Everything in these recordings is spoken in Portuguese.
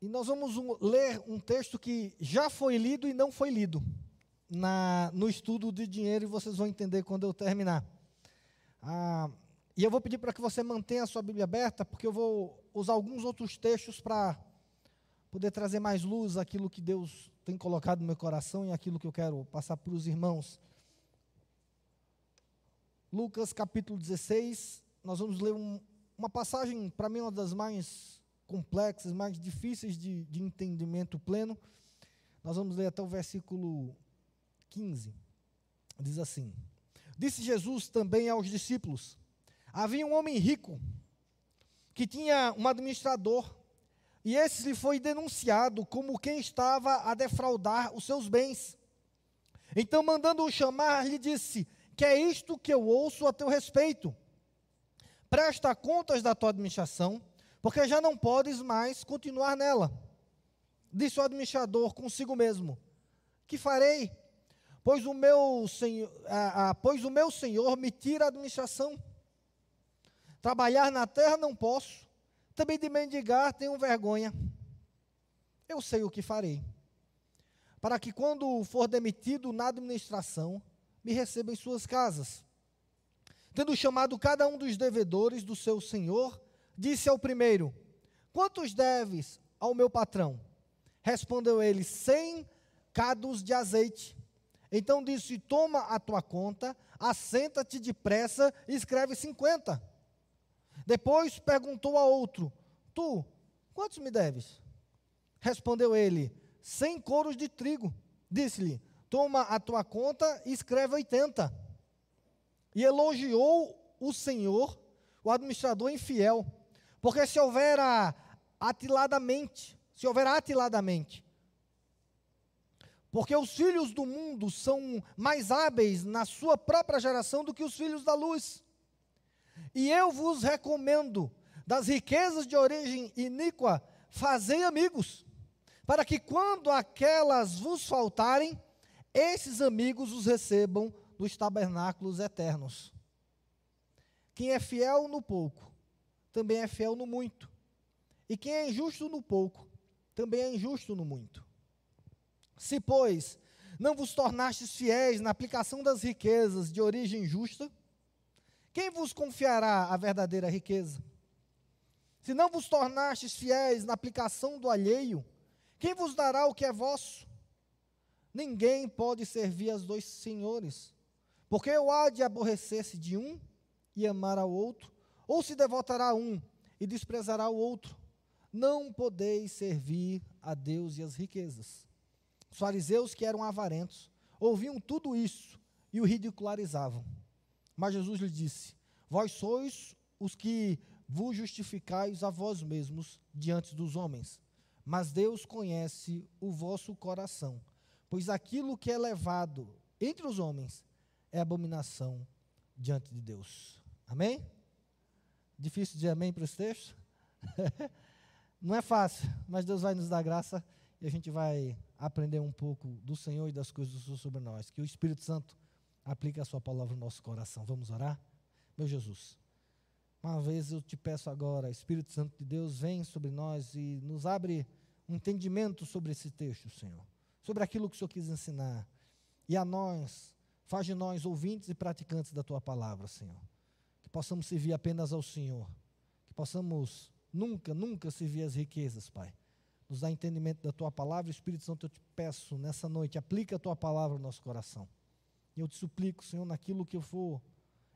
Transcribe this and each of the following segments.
e nós vamos um, ler um texto que já foi lido e não foi lido na, no estudo de dinheiro, e vocês vão entender quando eu terminar. Ah, e eu vou pedir para que você mantenha a sua Bíblia aberta, porque eu vou usar alguns outros textos para poder trazer mais luz àquilo que Deus tem colocado no meu coração e aquilo que eu quero passar para os irmãos. Lucas capítulo 16, nós vamos ler um, uma passagem, para mim, uma das mais complexas, mais difíceis de, de entendimento pleno. Nós vamos ler até o versículo 15. Diz assim: Disse Jesus também aos discípulos: Havia um homem rico que tinha um administrador, e esse lhe foi denunciado como quem estava a defraudar os seus bens. Então, mandando-o chamar, lhe disse: Que é isto que eu ouço a teu respeito? Presta contas da tua administração, porque já não podes mais continuar nela. Disse o administrador consigo mesmo: Que farei? Pois o meu senhor, ah, ah, pois o meu senhor me tira a administração. Trabalhar na terra não posso, também de mendigar tenho vergonha. Eu sei o que farei, para que quando for demitido na administração, me receba em suas casas. Tendo chamado cada um dos devedores do seu senhor, disse ao primeiro: Quantos deves ao meu patrão? Respondeu ele: Cem cados de azeite. Então disse: Toma a tua conta, assenta-te depressa e escreve cinquenta. Depois perguntou a outro: Tu, quantos me deves? Respondeu ele: Cem coros de trigo. Disse-lhe: Toma a tua conta e escreve oitenta. E elogiou o Senhor, o administrador infiel, porque se houver atiladamente, se houver atiladamente, porque os filhos do mundo são mais hábeis na sua própria geração do que os filhos da luz. E eu vos recomendo, das riquezas de origem iníqua, fazei amigos, para que quando aquelas vos faltarem, esses amigos os recebam dos tabernáculos eternos. Quem é fiel no pouco, também é fiel no muito. E quem é injusto no pouco, também é injusto no muito. Se, pois, não vos tornastes fiéis na aplicação das riquezas de origem justa, quem vos confiará a verdadeira riqueza? Se não vos tornastes fiéis na aplicação do alheio, quem vos dará o que é vosso? Ninguém pode servir aos dois senhores, porque ou há de aborrecer-se de um e amar ao outro, ou se devotará a um e desprezará o outro. Não podeis servir a Deus e as riquezas. Os fariseus, que eram avarentos, ouviam tudo isso e o ridicularizavam. Mas Jesus lhe disse: Vós sois os que vos justificais a vós mesmos diante dos homens, mas Deus conhece o vosso coração, pois aquilo que é levado entre os homens é abominação diante de Deus. Amém? Difícil dizer amém para esse texto? Não é fácil, mas Deus vai nos dar graça e a gente vai aprender um pouco do Senhor e das coisas do sobre nós. Que o Espírito Santo aplique a Sua palavra no nosso coração. Vamos orar? Meu Jesus, uma vez eu te peço agora, Espírito Santo de Deus, vem sobre nós e nos abre um entendimento sobre esse texto, Senhor. Sobre aquilo que o Senhor quis ensinar. E a nós, faz de nós ouvintes e praticantes da Tua palavra, Senhor. Possamos servir apenas ao Senhor. Que possamos nunca, nunca servir as riquezas, Pai nos dá entendimento da tua palavra. Espírito Santo, eu te peço nessa noite, aplica a tua palavra no nosso coração. E eu te suplico, Senhor, naquilo que eu for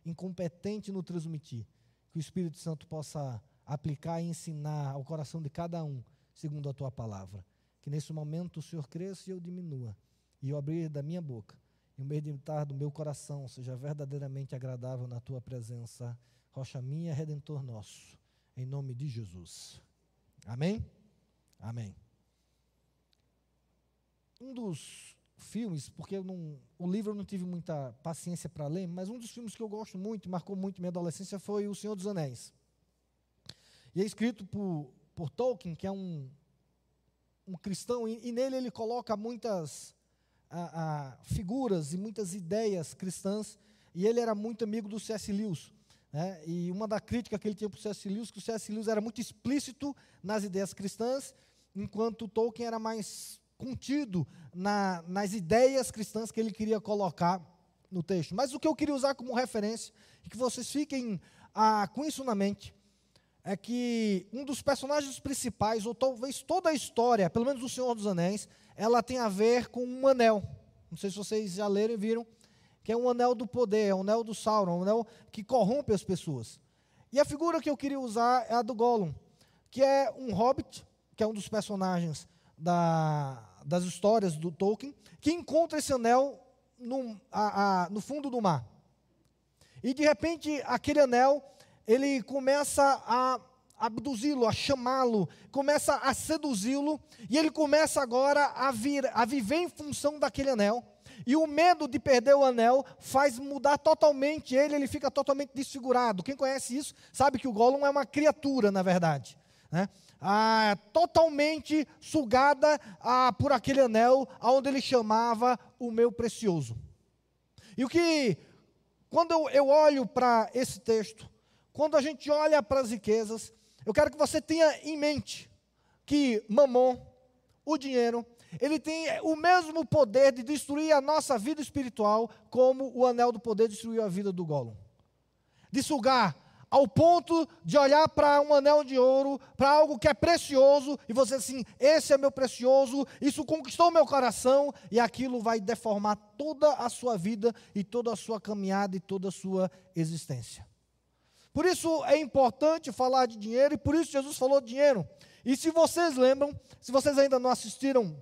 incompetente no transmitir, que o Espírito Santo possa aplicar e ensinar ao coração de cada um, segundo a tua palavra. Que nesse momento o Senhor cresça e eu diminua, e o abrir da minha boca e o meditar do meu coração seja verdadeiramente agradável na tua presença, rocha minha, redentor nosso, em nome de Jesus. Amém? Amém. Um dos filmes, porque não, o livro eu não tive muita paciência para ler, mas um dos filmes que eu gosto muito, marcou muito minha adolescência, foi O Senhor dos Anéis. E é escrito por, por Tolkien, que é um, um cristão, e, e nele ele coloca muitas figuras e muitas ideias cristãs, e ele era muito amigo do C.S. Lewis. Né? E uma da crítica que ele tinha para o C.S. Lewis, que o C.S. Lewis era muito explícito nas ideias cristãs, enquanto Tolkien era mais contido na, nas ideias cristãs que ele queria colocar no texto. Mas o que eu queria usar como referência, e que vocês fiquem ah, com isso na mente, é que um dos personagens principais, ou talvez toda a história, pelo menos do Senhor dos Anéis, ela tem a ver com um anel. Não sei se vocês já leram e viram, que é um anel do poder, é um anel do Sauron, um anel que corrompe as pessoas. E a figura que eu queria usar é a do Gollum, que é um hobbit, que é um dos personagens da, das histórias do Tolkien, que encontra esse anel no, a, a, no fundo do mar. E de repente, aquele anel ele começa a abduzi-lo, a chamá-lo, começa a seduzi-lo, e ele começa agora a, vir, a viver em função daquele anel. E o medo de perder o anel faz mudar totalmente ele, ele fica totalmente desfigurado. Quem conhece isso sabe que o Gollum é uma criatura, na verdade. Né? Ah, totalmente sugada ah, por aquele anel, aonde ele chamava o meu precioso. E o que, quando eu, eu olho para esse texto, quando a gente olha para as riquezas, eu quero que você tenha em mente que Mamon, o dinheiro, ele tem o mesmo poder de destruir a nossa vida espiritual como o anel do poder destruiu a vida do Gollum. De sugar ao ponto de olhar para um anel de ouro, para algo que é precioso, e você assim, esse é meu precioso, isso conquistou meu coração, e aquilo vai deformar toda a sua vida e toda a sua caminhada e toda a sua existência. Por isso é importante falar de dinheiro e por isso Jesus falou de dinheiro. E se vocês lembram, se vocês ainda não assistiram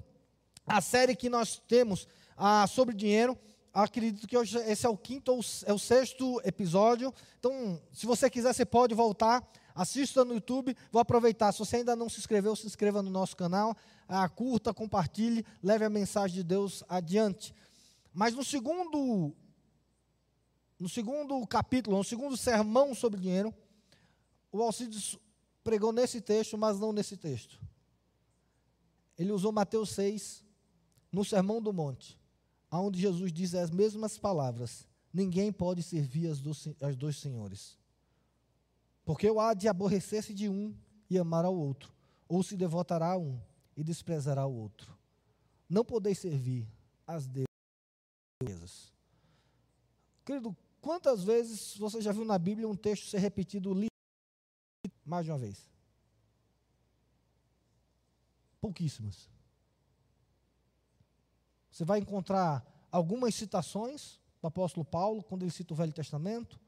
a série que nós temos ah, sobre dinheiro, acredito que hoje esse é o quinto ou é o sexto episódio. Então, se você quiser, você pode voltar, assista no YouTube. Vou aproveitar. Se você ainda não se inscreveu, se inscreva no nosso canal, ah, curta, compartilhe, leve a mensagem de Deus adiante. Mas no segundo no segundo capítulo, no segundo sermão sobre dinheiro, o Alcides pregou nesse texto, mas não nesse texto. Ele usou Mateus 6, no Sermão do Monte, onde Jesus diz as mesmas palavras: Ninguém pode servir as dois, senhores. Porque o há de aborrecer-se de um e amar ao outro, ou se devotará a um e desprezará o outro. Não podeis servir as deusas. Querido, Quantas vezes você já viu na Bíblia um texto ser repetido mais de uma vez? Pouquíssimas. Você vai encontrar algumas citações do apóstolo Paulo, quando ele cita o Velho Testamento.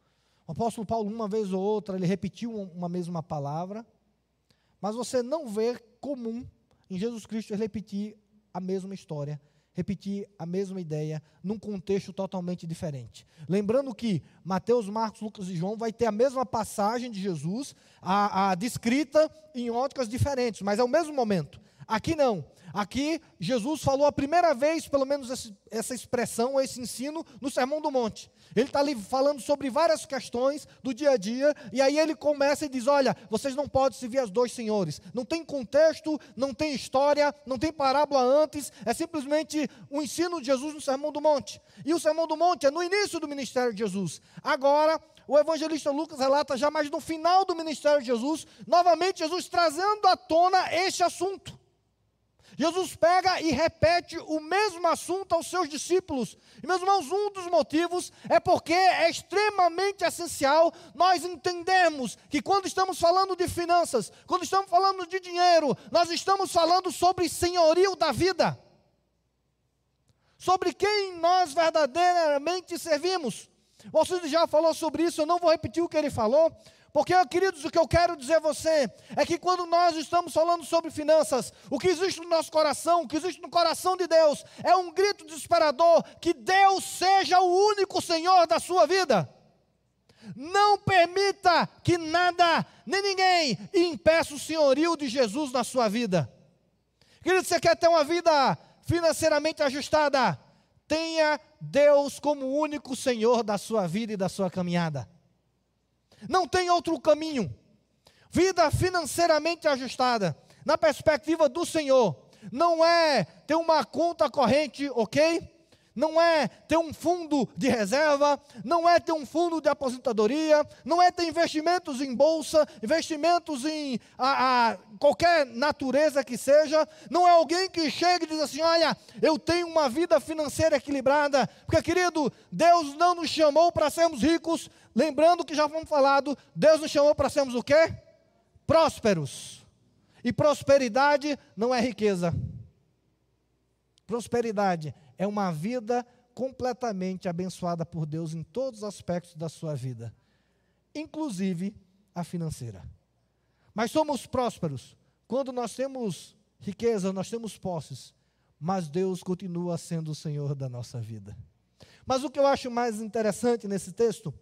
O apóstolo Paulo, uma vez ou outra, ele repetiu uma mesma palavra. Mas você não vê comum em Jesus Cristo repetir a mesma história repetir a mesma ideia num contexto totalmente diferente. Lembrando que Mateus, Marcos, Lucas e João vai ter a mesma passagem de Jesus, a, a descrita em óticas diferentes, mas é o mesmo momento. Aqui não. Aqui, Jesus falou a primeira vez, pelo menos essa expressão, esse ensino, no Sermão do Monte. Ele está ali falando sobre várias questões do dia a dia, e aí ele começa e diz: Olha, vocês não podem servir as dois senhores. Não tem contexto, não tem história, não tem parábola antes, é simplesmente o um ensino de Jesus no Sermão do Monte. E o Sermão do Monte é no início do ministério de Jesus. Agora, o evangelista Lucas relata já mais no final do ministério de Jesus, novamente Jesus trazendo à tona este assunto. Jesus pega e repete o mesmo assunto aos seus discípulos. E, meus irmãos, um dos motivos é porque é extremamente essencial nós entendermos que quando estamos falando de finanças, quando estamos falando de dinheiro, nós estamos falando sobre senhorio da vida. Sobre quem nós verdadeiramente servimos. O já falou sobre isso, eu não vou repetir o que ele falou, porque, queridos, o que eu quero dizer a você é que quando nós estamos falando sobre finanças, o que existe no nosso coração, o que existe no coração de Deus, é um grito desesperador que Deus seja o único Senhor da sua vida. Não permita que nada, nem ninguém, impeça o senhorio de Jesus na sua vida. Querido, você quer ter uma vida financeiramente ajustada? Tenha Deus como único Senhor da sua vida e da sua caminhada. Não tem outro caminho. Vida financeiramente ajustada, na perspectiva do Senhor, não é ter uma conta corrente, ok? Não é ter um fundo de reserva, não é ter um fundo de aposentadoria, não é ter investimentos em bolsa, investimentos em a, a, qualquer natureza que seja, não é alguém que chega e diz assim: Olha, eu tenho uma vida financeira equilibrada, porque querido, Deus não nos chamou para sermos ricos, lembrando que já fomos falado, Deus nos chamou para sermos o quê? Prósperos. E prosperidade não é riqueza. Prosperidade é uma vida completamente abençoada por Deus em todos os aspectos da sua vida, inclusive a financeira. Mas somos prósperos quando nós temos riqueza, nós temos posses, mas Deus continua sendo o Senhor da nossa vida. Mas o que eu acho mais interessante nesse texto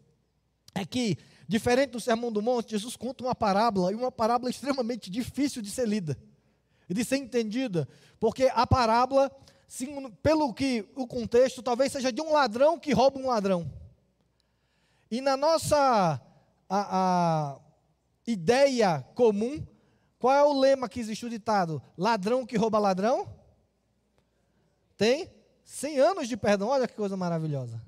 é que, diferente do Sermão do Monte, Jesus conta uma parábola, e uma parábola extremamente difícil de ser lida e de ser entendida, porque a parábola pelo que o contexto, talvez seja de um ladrão que rouba um ladrão. E na nossa a, a ideia comum, qual é o lema que existe o ditado? Ladrão que rouba ladrão? Tem 100 anos de perdão. Olha que coisa maravilhosa.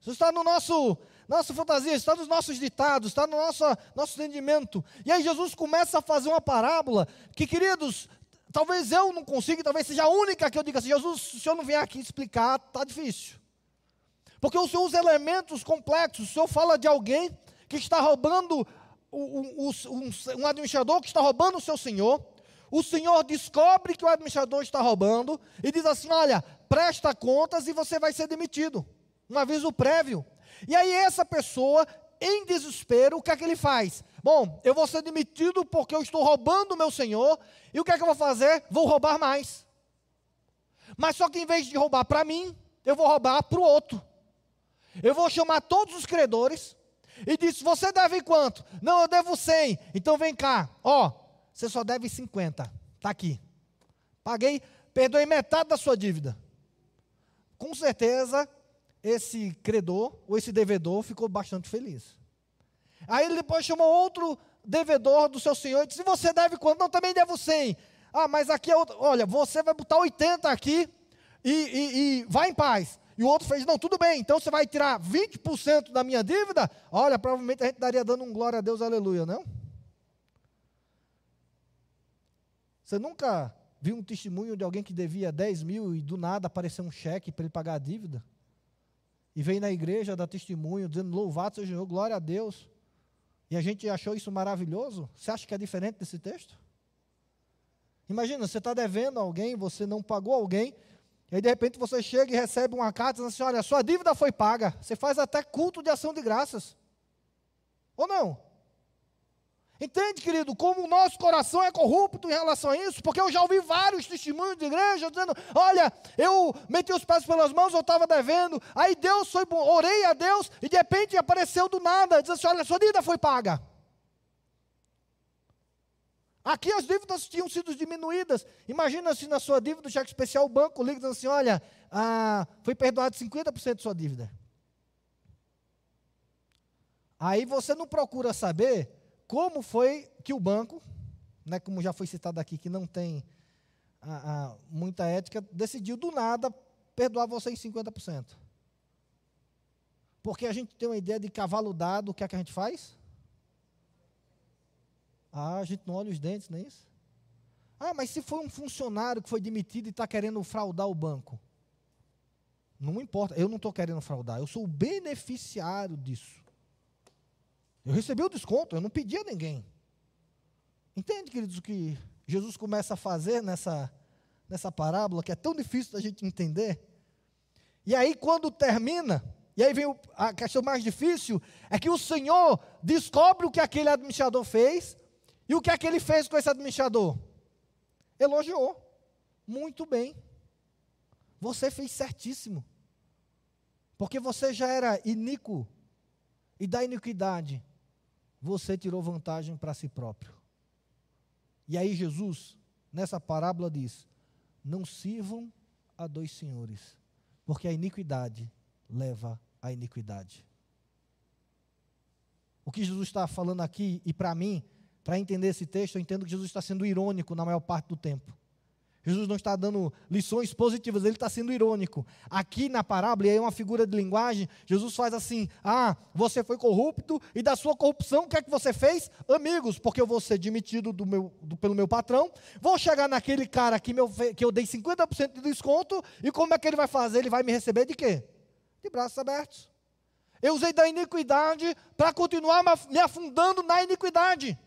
Isso está no nosso nossa fantasia, está nos nossos ditados, está no nosso, nosso entendimento. E aí Jesus começa a fazer uma parábola que, queridos, Talvez eu não consiga, talvez seja a única que eu diga assim: Jesus, se o senhor não vier aqui explicar, está difícil. Porque o senhor usa elementos complexos. O senhor fala de alguém que está roubando, um, um, um administrador que está roubando o seu senhor. O senhor descobre que o administrador está roubando e diz assim: Olha, presta contas e você vai ser demitido. Um aviso prévio. E aí, essa pessoa, em desespero, o que é que ele faz? Bom, eu vou ser demitido porque eu estou roubando o meu senhor, e o que é que eu vou fazer? Vou roubar mais. Mas só que em vez de roubar para mim, eu vou roubar para o outro. Eu vou chamar todos os credores e disse: Você deve quanto? Não, eu devo 100. Então vem cá, ó, você só deve 50. Está aqui. Paguei, perdoei metade da sua dívida. Com certeza, esse credor ou esse devedor ficou bastante feliz. Aí ele depois chamou outro devedor do seu senhor e disse: Você deve quanto? Não, também devo 100. Ah, mas aqui é outro. Olha, você vai botar 80 aqui e, e, e vai em paz. E o outro fez: Não, tudo bem, então você vai tirar 20% da minha dívida? Olha, provavelmente a gente daria dando um glória a Deus, aleluia, não? Você nunca viu um testemunho de alguém que devia 10 mil e do nada apareceu um cheque para ele pagar a dívida? E veio na igreja dar testemunho, dizendo: Louvado seja o Senhor, glória a Deus. E a gente achou isso maravilhoso. Você acha que é diferente desse texto? Imagina, você está devendo a alguém, você não pagou alguém, e aí de repente você chega e recebe uma carta dizendo assim: olha, sua dívida foi paga. Você faz até culto de ação de graças. Ou não? Entende, querido, como o nosso coração é corrupto em relação a isso? Porque eu já ouvi vários testemunhos de igreja dizendo: olha, eu meti os pés pelas mãos, eu estava devendo, aí Deus foi bom, orei a Deus, e de repente apareceu do nada, diz assim: olha, sua dívida foi paga. Aqui as dívidas tinham sido diminuídas. Imagina se na sua dívida, o cheque especial, o banco liga dizendo assim: olha, ah, foi perdoado 50% de sua dívida. Aí você não procura saber como foi que o banco, né, como já foi citado aqui, que não tem a, a, muita ética, decidiu do nada perdoar você em 50%. Porque a gente tem uma ideia de cavalo dado, o que é que a gente faz? Ah, a gente não olha os dentes, não é isso? Ah, mas se foi um funcionário que foi demitido e está querendo fraudar o banco? Não importa, eu não estou querendo fraudar, eu sou o beneficiário disso. Eu recebi o desconto, eu não pedi a ninguém. Entende, queridos, o que Jesus começa a fazer nessa, nessa parábola, que é tão difícil da gente entender? E aí, quando termina, e aí vem a questão mais difícil, é que o Senhor descobre o que aquele administrador fez, e o que é que ele fez com esse administrador? Elogiou. Muito bem. Você fez certíssimo. Porque você já era iníquo. E da iniquidade você tirou vantagem para si próprio. E aí Jesus, nessa parábola, diz: Não sirvam a dois senhores, porque a iniquidade leva à iniquidade. O que Jesus está falando aqui, e para mim, para entender esse texto, eu entendo que Jesus está sendo irônico na maior parte do tempo. Jesus não está dando lições positivas, ele está sendo irônico. Aqui na parábola, e é uma figura de linguagem, Jesus faz assim: Ah, você foi corrupto, e da sua corrupção, o que é que você fez? Amigos, porque eu vou ser demitido do meu, do, pelo meu patrão, vou chegar naquele cara que, meu, que eu dei 50% de desconto, e como é que ele vai fazer? Ele vai me receber de quê? De braços abertos. Eu usei da iniquidade para continuar me afundando na iniquidade.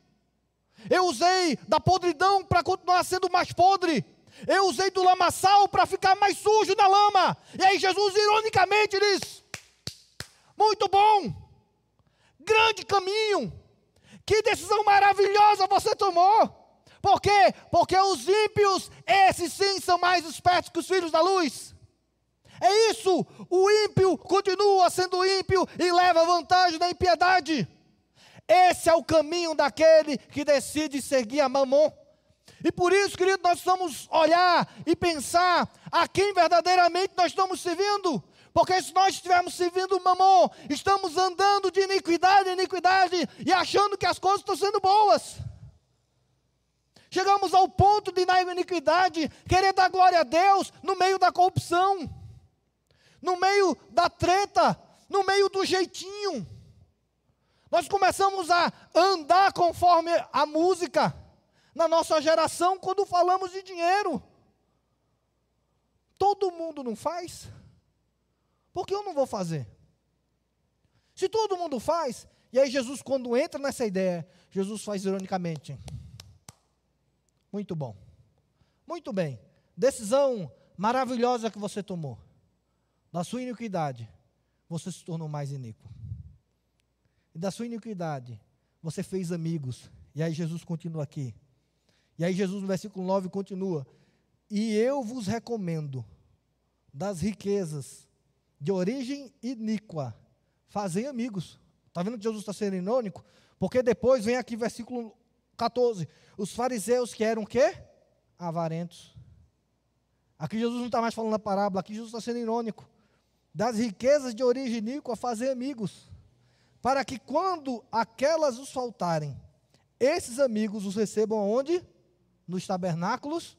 Eu usei da podridão para continuar sendo mais podre. Eu usei do lamaçal para ficar mais sujo na lama. E aí Jesus ironicamente diz: Muito bom. Grande caminho. Que decisão maravilhosa você tomou. Por quê? Porque os ímpios, esses sim, são mais espertos que os filhos da luz. É isso. O ímpio continua sendo ímpio e leva vantagem da impiedade. Esse é o caminho daquele que decide seguir a mamon. E por isso, querido, nós precisamos olhar e pensar a quem verdadeiramente nós estamos servindo. Porque se nós estivermos servindo mamon, estamos andando de iniquidade em iniquidade e achando que as coisas estão sendo boas. Chegamos ao ponto de, na iniquidade, querer dar glória a Deus no meio da corrupção, no meio da treta, no meio do jeitinho. Nós começamos a andar conforme a música na nossa geração quando falamos de dinheiro. Todo mundo não faz? Por que eu não vou fazer? Se todo mundo faz, e aí Jesus, quando entra nessa ideia, Jesus faz ironicamente. Muito bom. Muito bem. Decisão maravilhosa que você tomou. Da sua iniquidade, você se tornou mais iníquo e da sua iniquidade você fez amigos. E aí Jesus continua aqui. E aí Jesus no versículo 9 continua: E eu vos recomendo das riquezas de origem iníqua, fazem amigos. Está vendo que Jesus está sendo irônico? Porque depois vem aqui versículo 14: Os fariseus que eram quê? Avarentos. Aqui Jesus não está mais falando a parábola, aqui Jesus está sendo irônico. Das riquezas de origem iníqua, fazer amigos para que quando aquelas os faltarem, esses amigos os recebam onde? Nos tabernáculos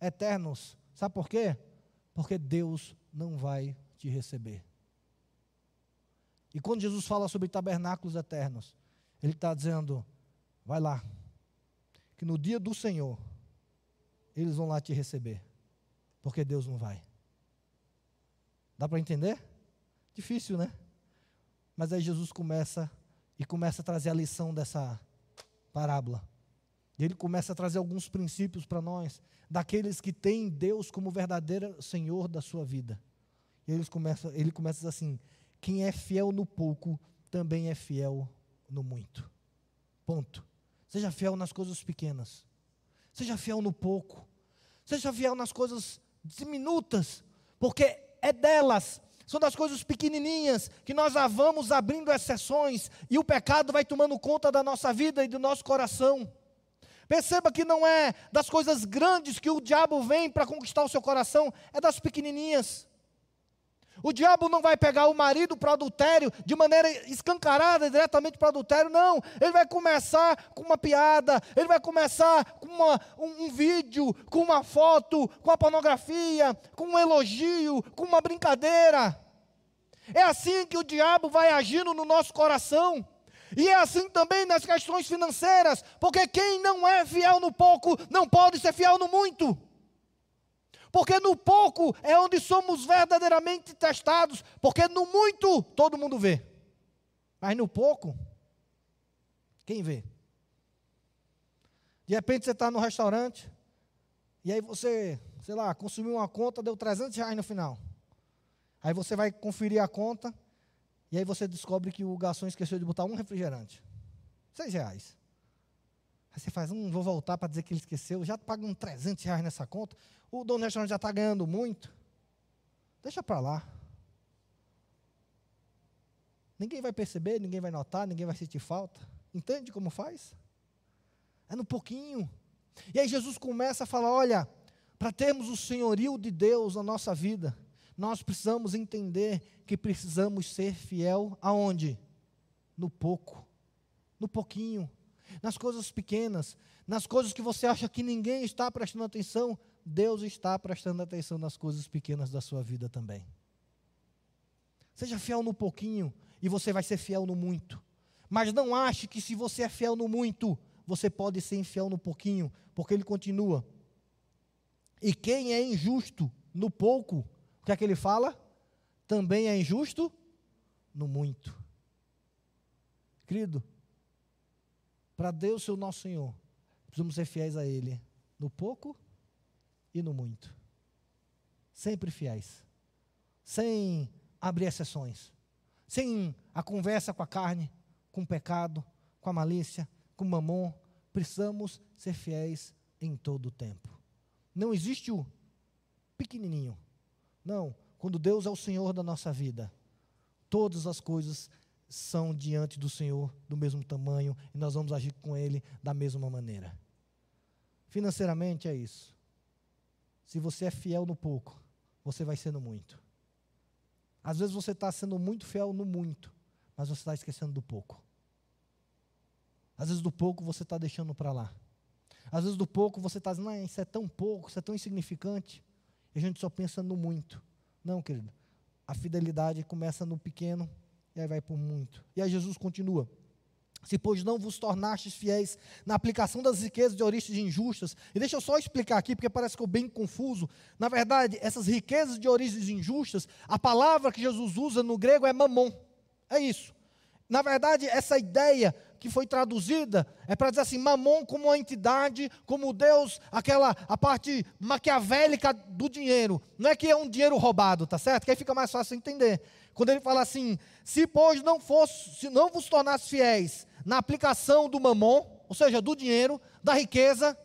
eternos. Sabe por quê? Porque Deus não vai te receber. E quando Jesus fala sobre tabernáculos eternos, Ele está dizendo: vai lá, que no dia do Senhor, eles vão lá te receber, porque Deus não vai. Dá para entender? Difícil, né? Mas aí Jesus começa e começa a trazer a lição dessa parábola. E ele começa a trazer alguns princípios para nós, daqueles que têm Deus como verdadeiro Senhor da sua vida. E ele começa, ele começa assim: quem é fiel no pouco, também é fiel no muito. Ponto. Seja fiel nas coisas pequenas. Seja fiel no pouco. Seja fiel nas coisas diminutas, porque é delas são das coisas pequenininhas que nós vamos abrindo exceções e o pecado vai tomando conta da nossa vida e do nosso coração. Perceba que não é das coisas grandes que o diabo vem para conquistar o seu coração, é das pequenininhas. O diabo não vai pegar o marido para adultério de maneira escancarada, diretamente para adultério, não. Ele vai começar com uma piada, ele vai começar com uma, um, um, vídeo, com uma foto, com a pornografia, com um elogio, com uma brincadeira. É assim que o diabo vai agindo no nosso coração. E é assim também nas questões financeiras, porque quem não é fiel no pouco não pode ser fiel no muito. Porque no pouco é onde somos verdadeiramente testados. Porque no muito todo mundo vê. Mas no pouco, quem vê? De repente você está no restaurante. E aí você, sei lá, consumiu uma conta, deu 300 reais no final. Aí você vai conferir a conta. E aí você descobre que o garçom esqueceu de botar um refrigerante. Seis reais. Aí você faz, hum, vou voltar para dizer que ele esqueceu, já pagam 300 reais nessa conta o dono do restaurante já está ganhando muito, deixa para lá. Ninguém vai perceber, ninguém vai notar, ninguém vai sentir falta. Entende como faz? É no pouquinho. E aí Jesus começa a falar: olha, para termos o senhorio de Deus na nossa vida, nós precisamos entender que precisamos ser fiel aonde? No pouco, no pouquinho, nas coisas pequenas, nas coisas que você acha que ninguém está prestando atenção, Deus está prestando atenção nas coisas pequenas da sua vida também. Seja fiel no pouquinho e você vai ser fiel no muito. Mas não ache que se você é fiel no muito, você pode ser infiel no pouquinho, porque ele continua. E quem é injusto no pouco, que é que ele fala? Também é injusto no muito. Querido, para Deus ser o nosso Senhor, precisamos ser fiéis a Ele no pouco e no muito. Sempre fiéis. Sem abrir exceções. Sem a conversa com a carne, com o pecado, com a malícia, com o mamon. Precisamos ser fiéis em todo o tempo. Não existe o pequenininho. Não. Quando Deus é o Senhor da nossa vida, todas as coisas são diante do Senhor do mesmo tamanho e nós vamos agir com Ele da mesma maneira. Financeiramente é isso. Se você é fiel no pouco, você vai sendo muito. Às vezes você está sendo muito fiel no muito, mas você está esquecendo do pouco. Às vezes do pouco você está deixando para lá. Às vezes do pouco você está dizendo, isso é tão pouco, isso é tão insignificante. A gente só pensa no muito. Não, querido. A fidelidade começa no pequeno e aí vai por muito. E aí Jesus continua. Se, pois, não vos tornastes fiéis na aplicação das riquezas de origens injustas, e deixa eu só explicar aqui, porque parece que eu bem confuso. Na verdade, essas riquezas de origens injustas, a palavra que Jesus usa no grego é mamon. É isso. Na verdade, essa ideia que foi traduzida é para dizer assim, mamon como uma entidade, como Deus, aquela a parte maquiavélica do dinheiro. Não é que é um dinheiro roubado, tá certo? Que aí fica mais fácil entender. Quando ele fala assim: se pois não fosse, se não vos tornasse fiéis na aplicação do mamon, ou seja, do dinheiro, da riqueza,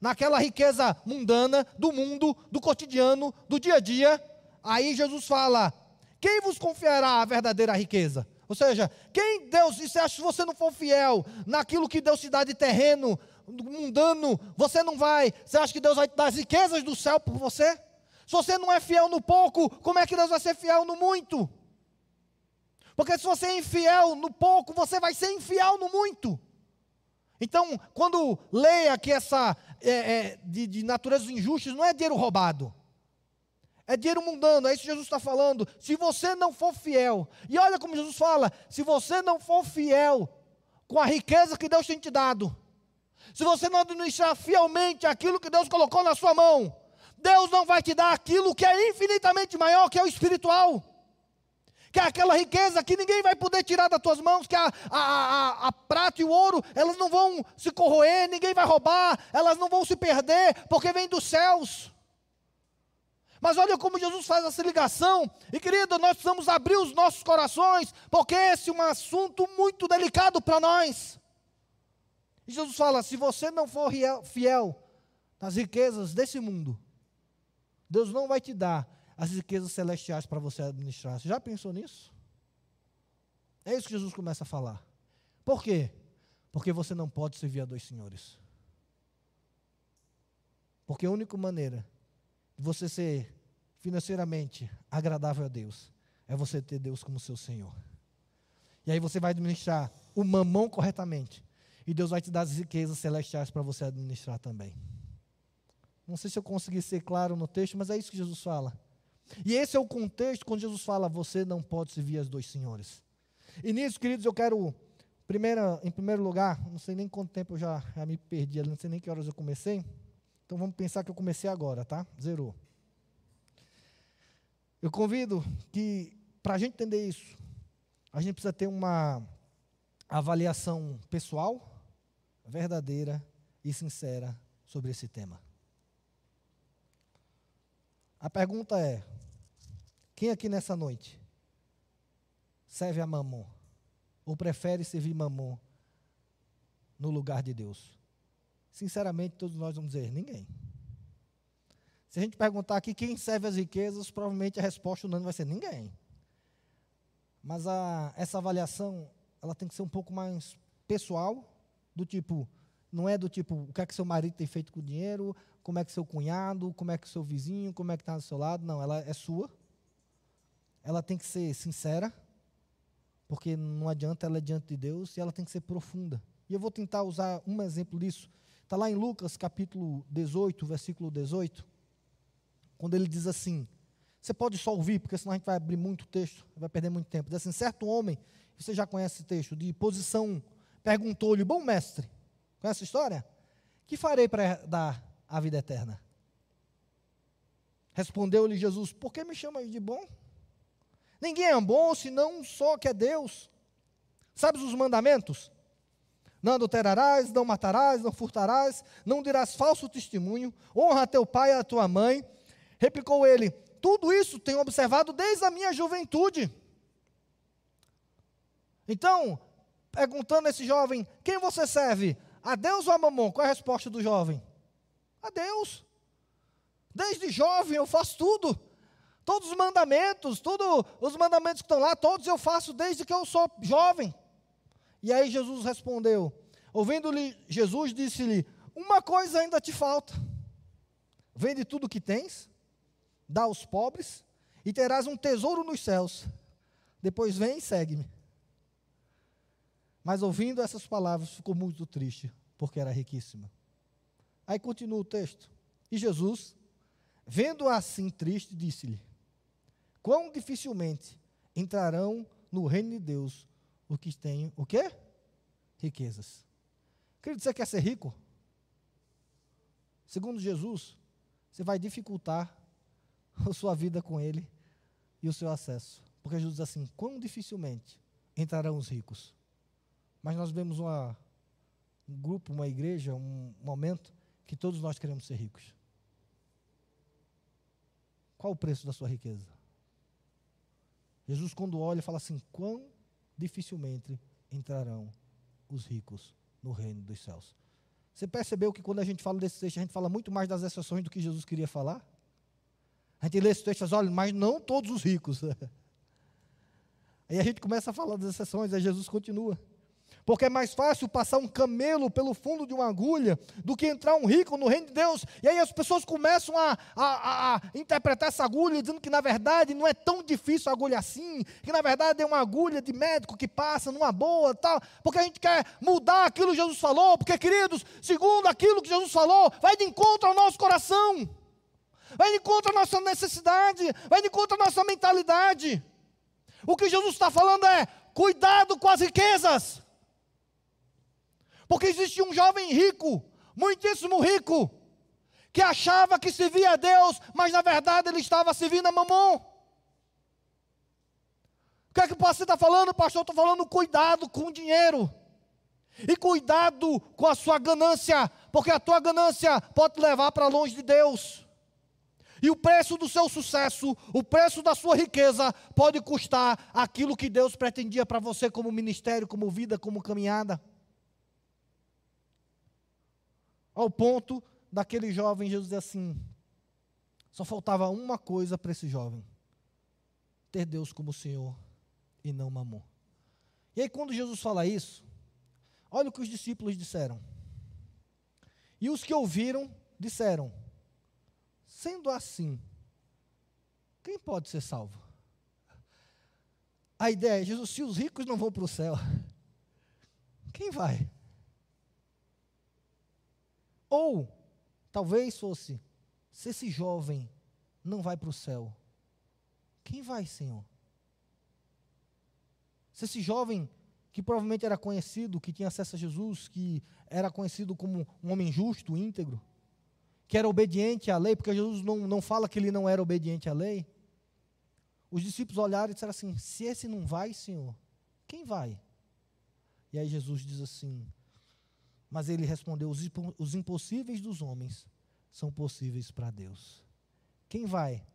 naquela riqueza mundana, do mundo, do cotidiano, do dia a dia, aí Jesus fala: quem vos confiará a verdadeira riqueza? Ou seja, quem Deus, e que se você não for fiel naquilo que Deus te dá de terreno, mundano, você não vai, você acha que Deus vai te dar as riquezas do céu por você? Se você não é fiel no pouco, como é que Deus vai ser fiel no muito? Porque se você é infiel no pouco, você vai ser infiel no muito. Então, quando leia que essa é, é, de, de natureza injusta, não é dinheiro roubado. É dinheiro mundano, é isso que Jesus está falando. Se você não for fiel, e olha como Jesus fala: se você não for fiel com a riqueza que Deus tem te dado, se você não administrar fielmente aquilo que Deus colocou na sua mão, Deus não vai te dar aquilo que é infinitamente maior, que é o espiritual. Que é aquela riqueza que ninguém vai poder tirar das tuas mãos, que a, a, a, a prata e o ouro, elas não vão se corroer, ninguém vai roubar, elas não vão se perder, porque vem dos céus. Mas olha como Jesus faz essa ligação. E querido, nós precisamos abrir os nossos corações, porque esse é um assunto muito delicado para nós. E Jesus fala: se você não for fiel nas riquezas desse mundo, Deus não vai te dar as riquezas celestiais para você administrar. Você já pensou nisso? É isso que Jesus começa a falar. Por quê? Porque você não pode servir a dois senhores. Porque a única maneira você ser financeiramente agradável a Deus é você ter Deus como seu Senhor. E aí você vai administrar o mamão corretamente. E Deus vai te dar as riquezas celestiais para você administrar também. Não sei se eu consegui ser claro no texto, mas é isso que Jesus fala. E esse é o contexto quando Jesus fala: você não pode servir as dois senhores. E nisso, queridos, eu quero, primeira, em primeiro lugar, não sei nem quanto tempo eu já, já me perdi, não sei nem que horas eu comecei. Então vamos pensar que eu comecei agora, tá? Zerou. Eu convido que, para a gente entender isso, a gente precisa ter uma avaliação pessoal, verdadeira e sincera sobre esse tema. A pergunta é: quem aqui nessa noite serve a mamon? Ou prefere servir mamon no lugar de Deus? Sinceramente, todos nós vamos dizer: ninguém. Se a gente perguntar aqui quem serve as riquezas, provavelmente a resposta unânime vai ser ninguém. Mas a, essa avaliação, ela tem que ser um pouco mais pessoal, do tipo, não é do tipo, o que é que seu marido tem feito com o dinheiro, como é que seu cunhado, como é que seu vizinho, como é que está do seu lado. Não, ela é sua. Ela tem que ser sincera, porque não adianta ela é diante de Deus, e ela tem que ser profunda. E eu vou tentar usar um exemplo disso. Está lá em Lucas capítulo 18, versículo 18, quando ele diz assim: você pode só ouvir, porque senão a gente vai abrir muito texto, vai perder muito tempo. Diz assim: certo homem, você já conhece esse texto, de posição, perguntou-lhe: Bom mestre, conhece a história? Que farei para dar a vida eterna? Respondeu-lhe Jesus: Por que me chamas de bom? Ninguém é bom senão só que é Deus. Sabes os mandamentos? Não adulterarás, não matarás, não furtarás, não dirás falso testemunho, honra teu pai e a tua mãe. Replicou ele: Tudo isso tenho observado desde a minha juventude. Então, perguntando a esse jovem: Quem você serve? A Deus ou a mamon? Qual é a resposta do jovem? A Deus. Desde jovem eu faço tudo. Todos os mandamentos, todos os mandamentos que estão lá, todos eu faço desde que eu sou jovem. E aí Jesus respondeu: Ouvindo-lhe, Jesus disse-lhe: Uma coisa ainda te falta. Vende tudo o que tens, dá aos pobres, e terás um tesouro nos céus. Depois vem e segue-me. Mas ouvindo essas palavras, ficou muito triste, porque era riquíssima. Aí continua o texto. E Jesus, vendo assim triste, disse-lhe: Quão dificilmente entrarão no reino de Deus os que têm o quê? Riquezas. Querido, você quer ser rico? Segundo Jesus, você vai dificultar a sua vida com Ele e o seu acesso. Porque Jesus diz assim: quão dificilmente entrarão os ricos. Mas nós vemos uma, um grupo, uma igreja, um momento que todos nós queremos ser ricos. Qual o preço da sua riqueza? Jesus, quando olha, fala assim: quão dificilmente entrarão os ricos no reino dos céus. Você percebeu que quando a gente fala desse texto, a gente fala muito mais das exceções do que Jesus queria falar? A gente lê esse texto e fala, olha, mas não todos os ricos. Aí a gente começa a falar das exceções, aí Jesus continua. Porque é mais fácil passar um camelo pelo fundo de uma agulha do que entrar um rico no reino de Deus. E aí as pessoas começam a, a, a, interpretar essa agulha, dizendo que na verdade não é tão difícil a agulha assim, que na verdade é uma agulha de médico que passa numa boa, tal, porque a gente quer mudar aquilo que Jesus falou, porque, queridos, segundo aquilo que Jesus falou, vai de encontro ao nosso coração, vai de encontro à nossa necessidade, vai de encontro à nossa mentalidade. O que Jesus está falando é: cuidado com as riquezas. Porque existia um jovem rico, muitíssimo rico, que achava que servia a Deus, mas na verdade ele estava servindo a mamão. O que é que o pastor está falando, pastor? Estou falando cuidado com o dinheiro. E cuidado com a sua ganância, porque a tua ganância pode te levar para longe de Deus. E o preço do seu sucesso, o preço da sua riqueza, pode custar aquilo que Deus pretendia para você como ministério, como vida, como caminhada. Ao ponto daquele jovem, Jesus diz assim: só faltava uma coisa para esse jovem: ter Deus como Senhor e não mamon. E aí, quando Jesus fala isso, olha o que os discípulos disseram. E os que ouviram disseram: sendo assim, quem pode ser salvo? A ideia é: Jesus, se os ricos não vão para o céu, quem vai? Ou, talvez fosse, se esse jovem não vai para o céu, quem vai, Senhor? Se esse jovem, que provavelmente era conhecido, que tinha acesso a Jesus, que era conhecido como um homem justo, íntegro, que era obediente à lei, porque Jesus não, não fala que ele não era obediente à lei. Os discípulos olharam e disseram assim: se esse não vai, Senhor, quem vai? E aí Jesus diz assim: mas ele respondeu: os, os impossíveis dos homens são possíveis para Deus. Quem vai?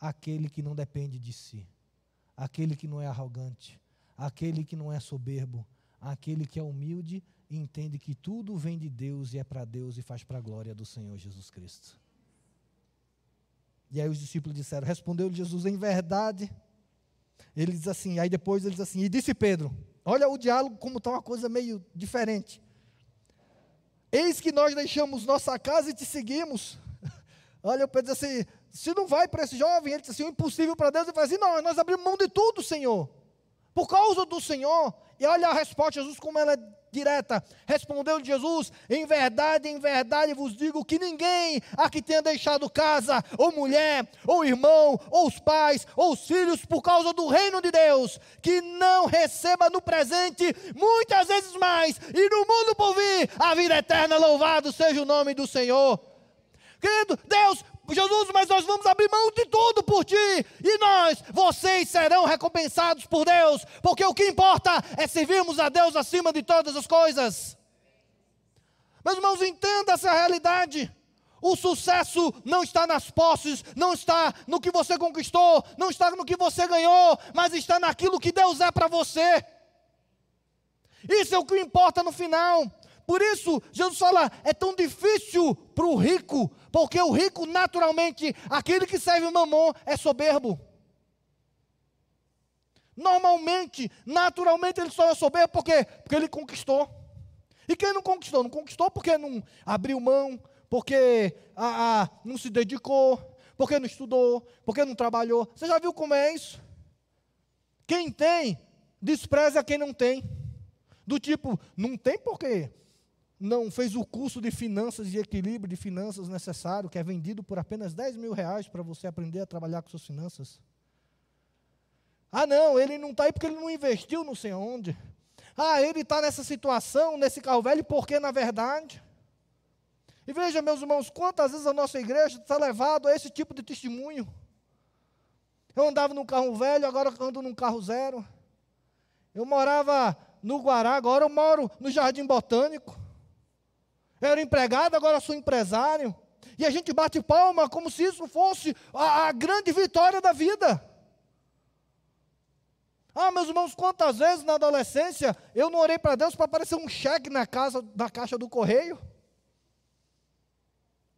Aquele que não depende de si, aquele que não é arrogante, aquele que não é soberbo, aquele que é humilde e entende que tudo vem de Deus e é para Deus e faz para a glória do Senhor Jesus Cristo. E aí os discípulos disseram: Respondeu Jesus, em verdade. Ele diz assim, aí depois ele diz assim, e disse Pedro: Olha o diálogo como está uma coisa meio diferente. Eis que nós deixamos nossa casa e te seguimos. Olha, o Pedro diz assim: se não vai para esse jovem, ele diz assim: o impossível para Deus, ele fala assim: não, nós abrimos mão de tudo, Senhor. Por causa do Senhor. E olha a resposta de Jesus como ela é direta. Respondeu Jesus: Em verdade, em verdade vos digo que ninguém aqui tenha deixado casa, ou mulher, ou irmão, ou os pais, ou os filhos, por causa do reino de Deus, que não receba no presente muitas vezes mais, e no mundo por vir, a vida eterna. Louvado seja o nome do Senhor. Querido, Deus Jesus, mas nós vamos abrir mão de tudo por ti, e nós, vocês serão recompensados por Deus, porque o que importa é servirmos a Deus acima de todas as coisas. Meus irmãos, entenda essa realidade. O sucesso não está nas posses, não está no que você conquistou, não está no que você ganhou, mas está naquilo que Deus é para você. Isso é o que importa no final. Por isso, Jesus fala: é tão difícil para o rico porque o rico, naturalmente, aquele que serve mamon, é soberbo. Normalmente, naturalmente, ele só é soberbo porque, porque ele conquistou. E quem não conquistou? Não conquistou porque não abriu mão, porque ah, ah, não se dedicou, porque não estudou, porque não trabalhou. Você já viu como é isso? Quem tem, despreza quem não tem. Do tipo, não tem porquê não fez o curso de finanças e equilíbrio de finanças necessário, que é vendido por apenas 10 mil reais para você aprender a trabalhar com suas finanças. Ah, não, ele não está aí porque ele não investiu não sei onde. Ah, ele está nessa situação, nesse carro velho, porque na verdade. E veja, meus irmãos, quantas vezes a nossa igreja está levado a esse tipo de testemunho. Eu andava num carro velho, agora ando num carro zero. Eu morava no Guará, agora eu moro no Jardim Botânico. Eu era empregado, agora sou empresário. E a gente bate palma como se isso fosse a, a grande vitória da vida. Ah, meus irmãos, quantas vezes na adolescência eu não orei para Deus para aparecer um cheque na casa, na caixa do correio?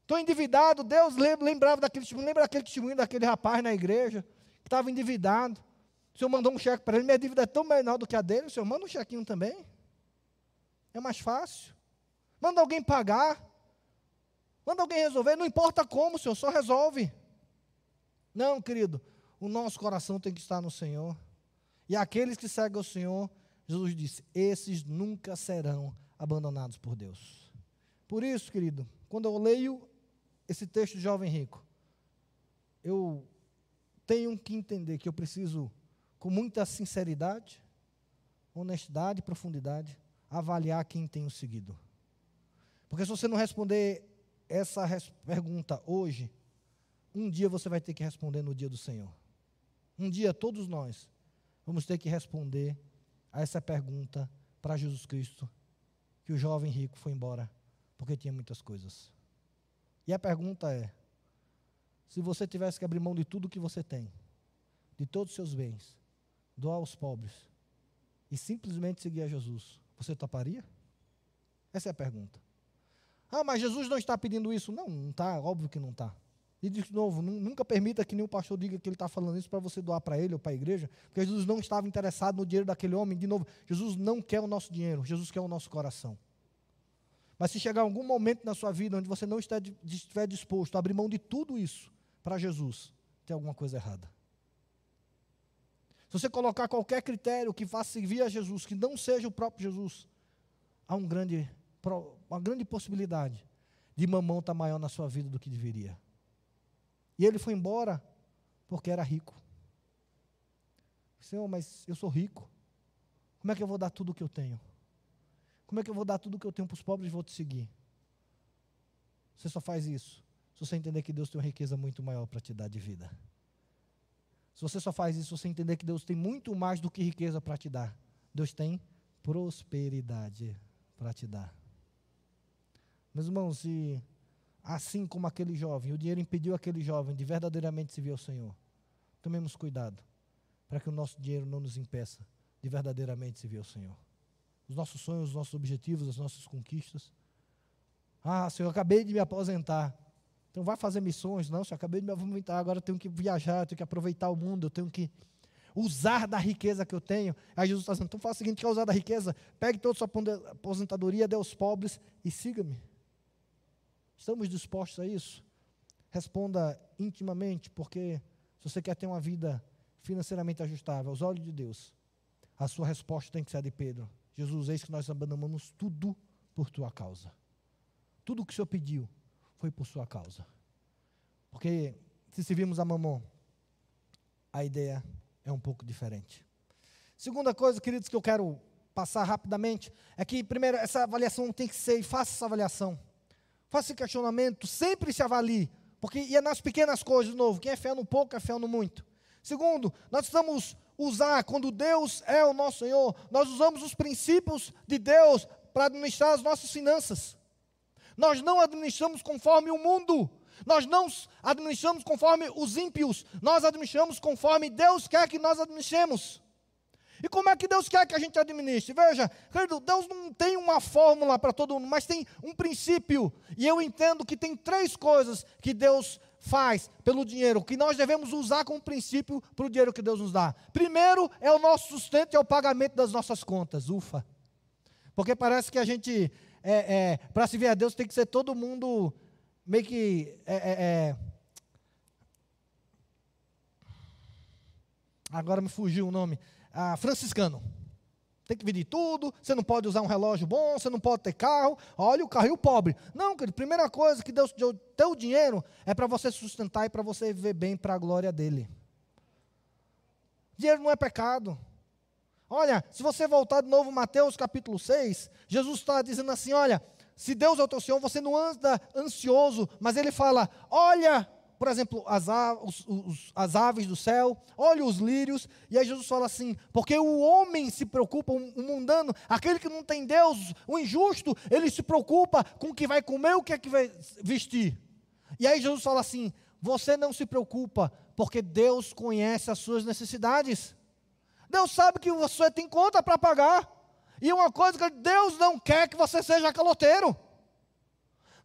Estou endividado, Deus lembrava daquele testemunho, lembra daquele testemunho daquele rapaz na igreja, que estava endividado. O Senhor mandou um cheque para ele, minha dívida é tão menor do que a dele, o Senhor manda um chequinho também. É mais fácil. Manda alguém pagar. Manda alguém resolver. Não importa como, Senhor, só resolve. Não, querido. O nosso coração tem que estar no Senhor. E aqueles que seguem o Senhor, Jesus disse: esses nunca serão abandonados por Deus. Por isso, querido, quando eu leio esse texto de Jovem Rico, eu tenho que entender que eu preciso, com muita sinceridade, honestidade e profundidade, avaliar quem tenho seguido. Porque se você não responder essa res pergunta hoje, um dia você vai ter que responder no dia do Senhor. Um dia todos nós vamos ter que responder a essa pergunta para Jesus Cristo, que o jovem rico foi embora porque tinha muitas coisas. E a pergunta é: se você tivesse que abrir mão de tudo que você tem, de todos os seus bens, doar aos pobres e simplesmente seguir a Jesus, você toparia? Essa é a pergunta. Ah, mas Jesus não está pedindo isso. Não, não está, óbvio que não está. E de novo, nunca permita que nenhum pastor diga que ele está falando isso para você doar para ele ou para a igreja, porque Jesus não estava interessado no dinheiro daquele homem. De novo, Jesus não quer o nosso dinheiro, Jesus quer o nosso coração. Mas se chegar algum momento na sua vida onde você não estiver disposto a abrir mão de tudo isso para Jesus, tem alguma coisa errada. Se você colocar qualquer critério que faça servir a Jesus, que não seja o próprio Jesus, há um grande uma grande possibilidade de mamão estar tá maior na sua vida do que deveria. E ele foi embora porque era rico. Senhor, mas eu sou rico. Como é que eu vou dar tudo o que eu tenho? Como é que eu vou dar tudo o que eu tenho para os pobres e vou te seguir? Você só faz isso se você entender que Deus tem uma riqueza muito maior para te dar de vida. Se você só faz isso, se você entender que Deus tem muito mais do que riqueza para te dar. Deus tem prosperidade para te dar. Meus irmãos, se assim como aquele jovem, o dinheiro impediu aquele jovem de verdadeiramente servir ao Senhor, tomemos cuidado para que o nosso dinheiro não nos impeça de verdadeiramente servir ao Senhor. Os nossos sonhos, os nossos objetivos, as nossas conquistas. Ah, Senhor, eu acabei de me aposentar. Então vai fazer missões? Não, Senhor, acabei de me aposentar, agora eu tenho que viajar, eu tenho que aproveitar o mundo, eu tenho que usar da riqueza que eu tenho. Aí Jesus está dizendo, então faça o seguinte, quer usar da riqueza? Pegue toda a sua aposentadoria, dê aos pobres e siga-me. Estamos dispostos a isso? Responda intimamente, porque se você quer ter uma vida financeiramente ajustável aos olhos de Deus, a sua resposta tem que ser a de Pedro: Jesus, eis que nós abandonamos tudo por tua causa. Tudo o que o Senhor pediu foi por sua causa. Porque se servimos a mamão, a ideia é um pouco diferente. Segunda coisa, queridos, que eu quero passar rapidamente, é que, primeiro, essa avaliação tem que ser, e faça essa avaliação. Faça esse questionamento, sempre se avalie. Porque e é nas pequenas coisas, de novo, quem é fiel no pouco é fiel no muito. Segundo, nós precisamos usar, quando Deus é o nosso Senhor, nós usamos os princípios de Deus para administrar as nossas finanças. Nós não administramos conforme o mundo, nós não administramos conforme os ímpios, nós administramos conforme Deus quer que nós administremos. E como é que Deus quer que a gente administre? Veja, querido, Deus não tem uma fórmula para todo mundo, mas tem um princípio. E eu entendo que tem três coisas que Deus faz pelo dinheiro, que nós devemos usar como princípio para o dinheiro que Deus nos dá. Primeiro é o nosso sustento e é o pagamento das nossas contas. Ufa. Porque parece que a gente, é, é, para se ver a Deus, tem que ser todo mundo meio que. É, é, é agora me fugiu o nome ah, franciscano. Tem que vir de tudo, você não pode usar um relógio bom, você não pode ter carro. Olha o carro e o pobre. Não, querido, primeira coisa que Deus deu teu dinheiro é para você sustentar e para você viver bem para a glória dele. Dinheiro não é pecado. Olha, se você voltar de novo Mateus capítulo 6, Jesus está dizendo assim: olha, se Deus é o teu Senhor, você não anda ansioso, mas ele fala: olha por exemplo, as, os, os, as aves do céu, olha os lírios, e aí Jesus fala assim: porque o homem se preocupa, o mundano, aquele que não tem Deus, o injusto, ele se preocupa com o que vai comer, o que é que vai vestir. E aí Jesus fala assim: você não se preocupa, porque Deus conhece as suas necessidades. Deus sabe que você tem conta para pagar. E uma coisa que Deus não quer que você seja caloteiro.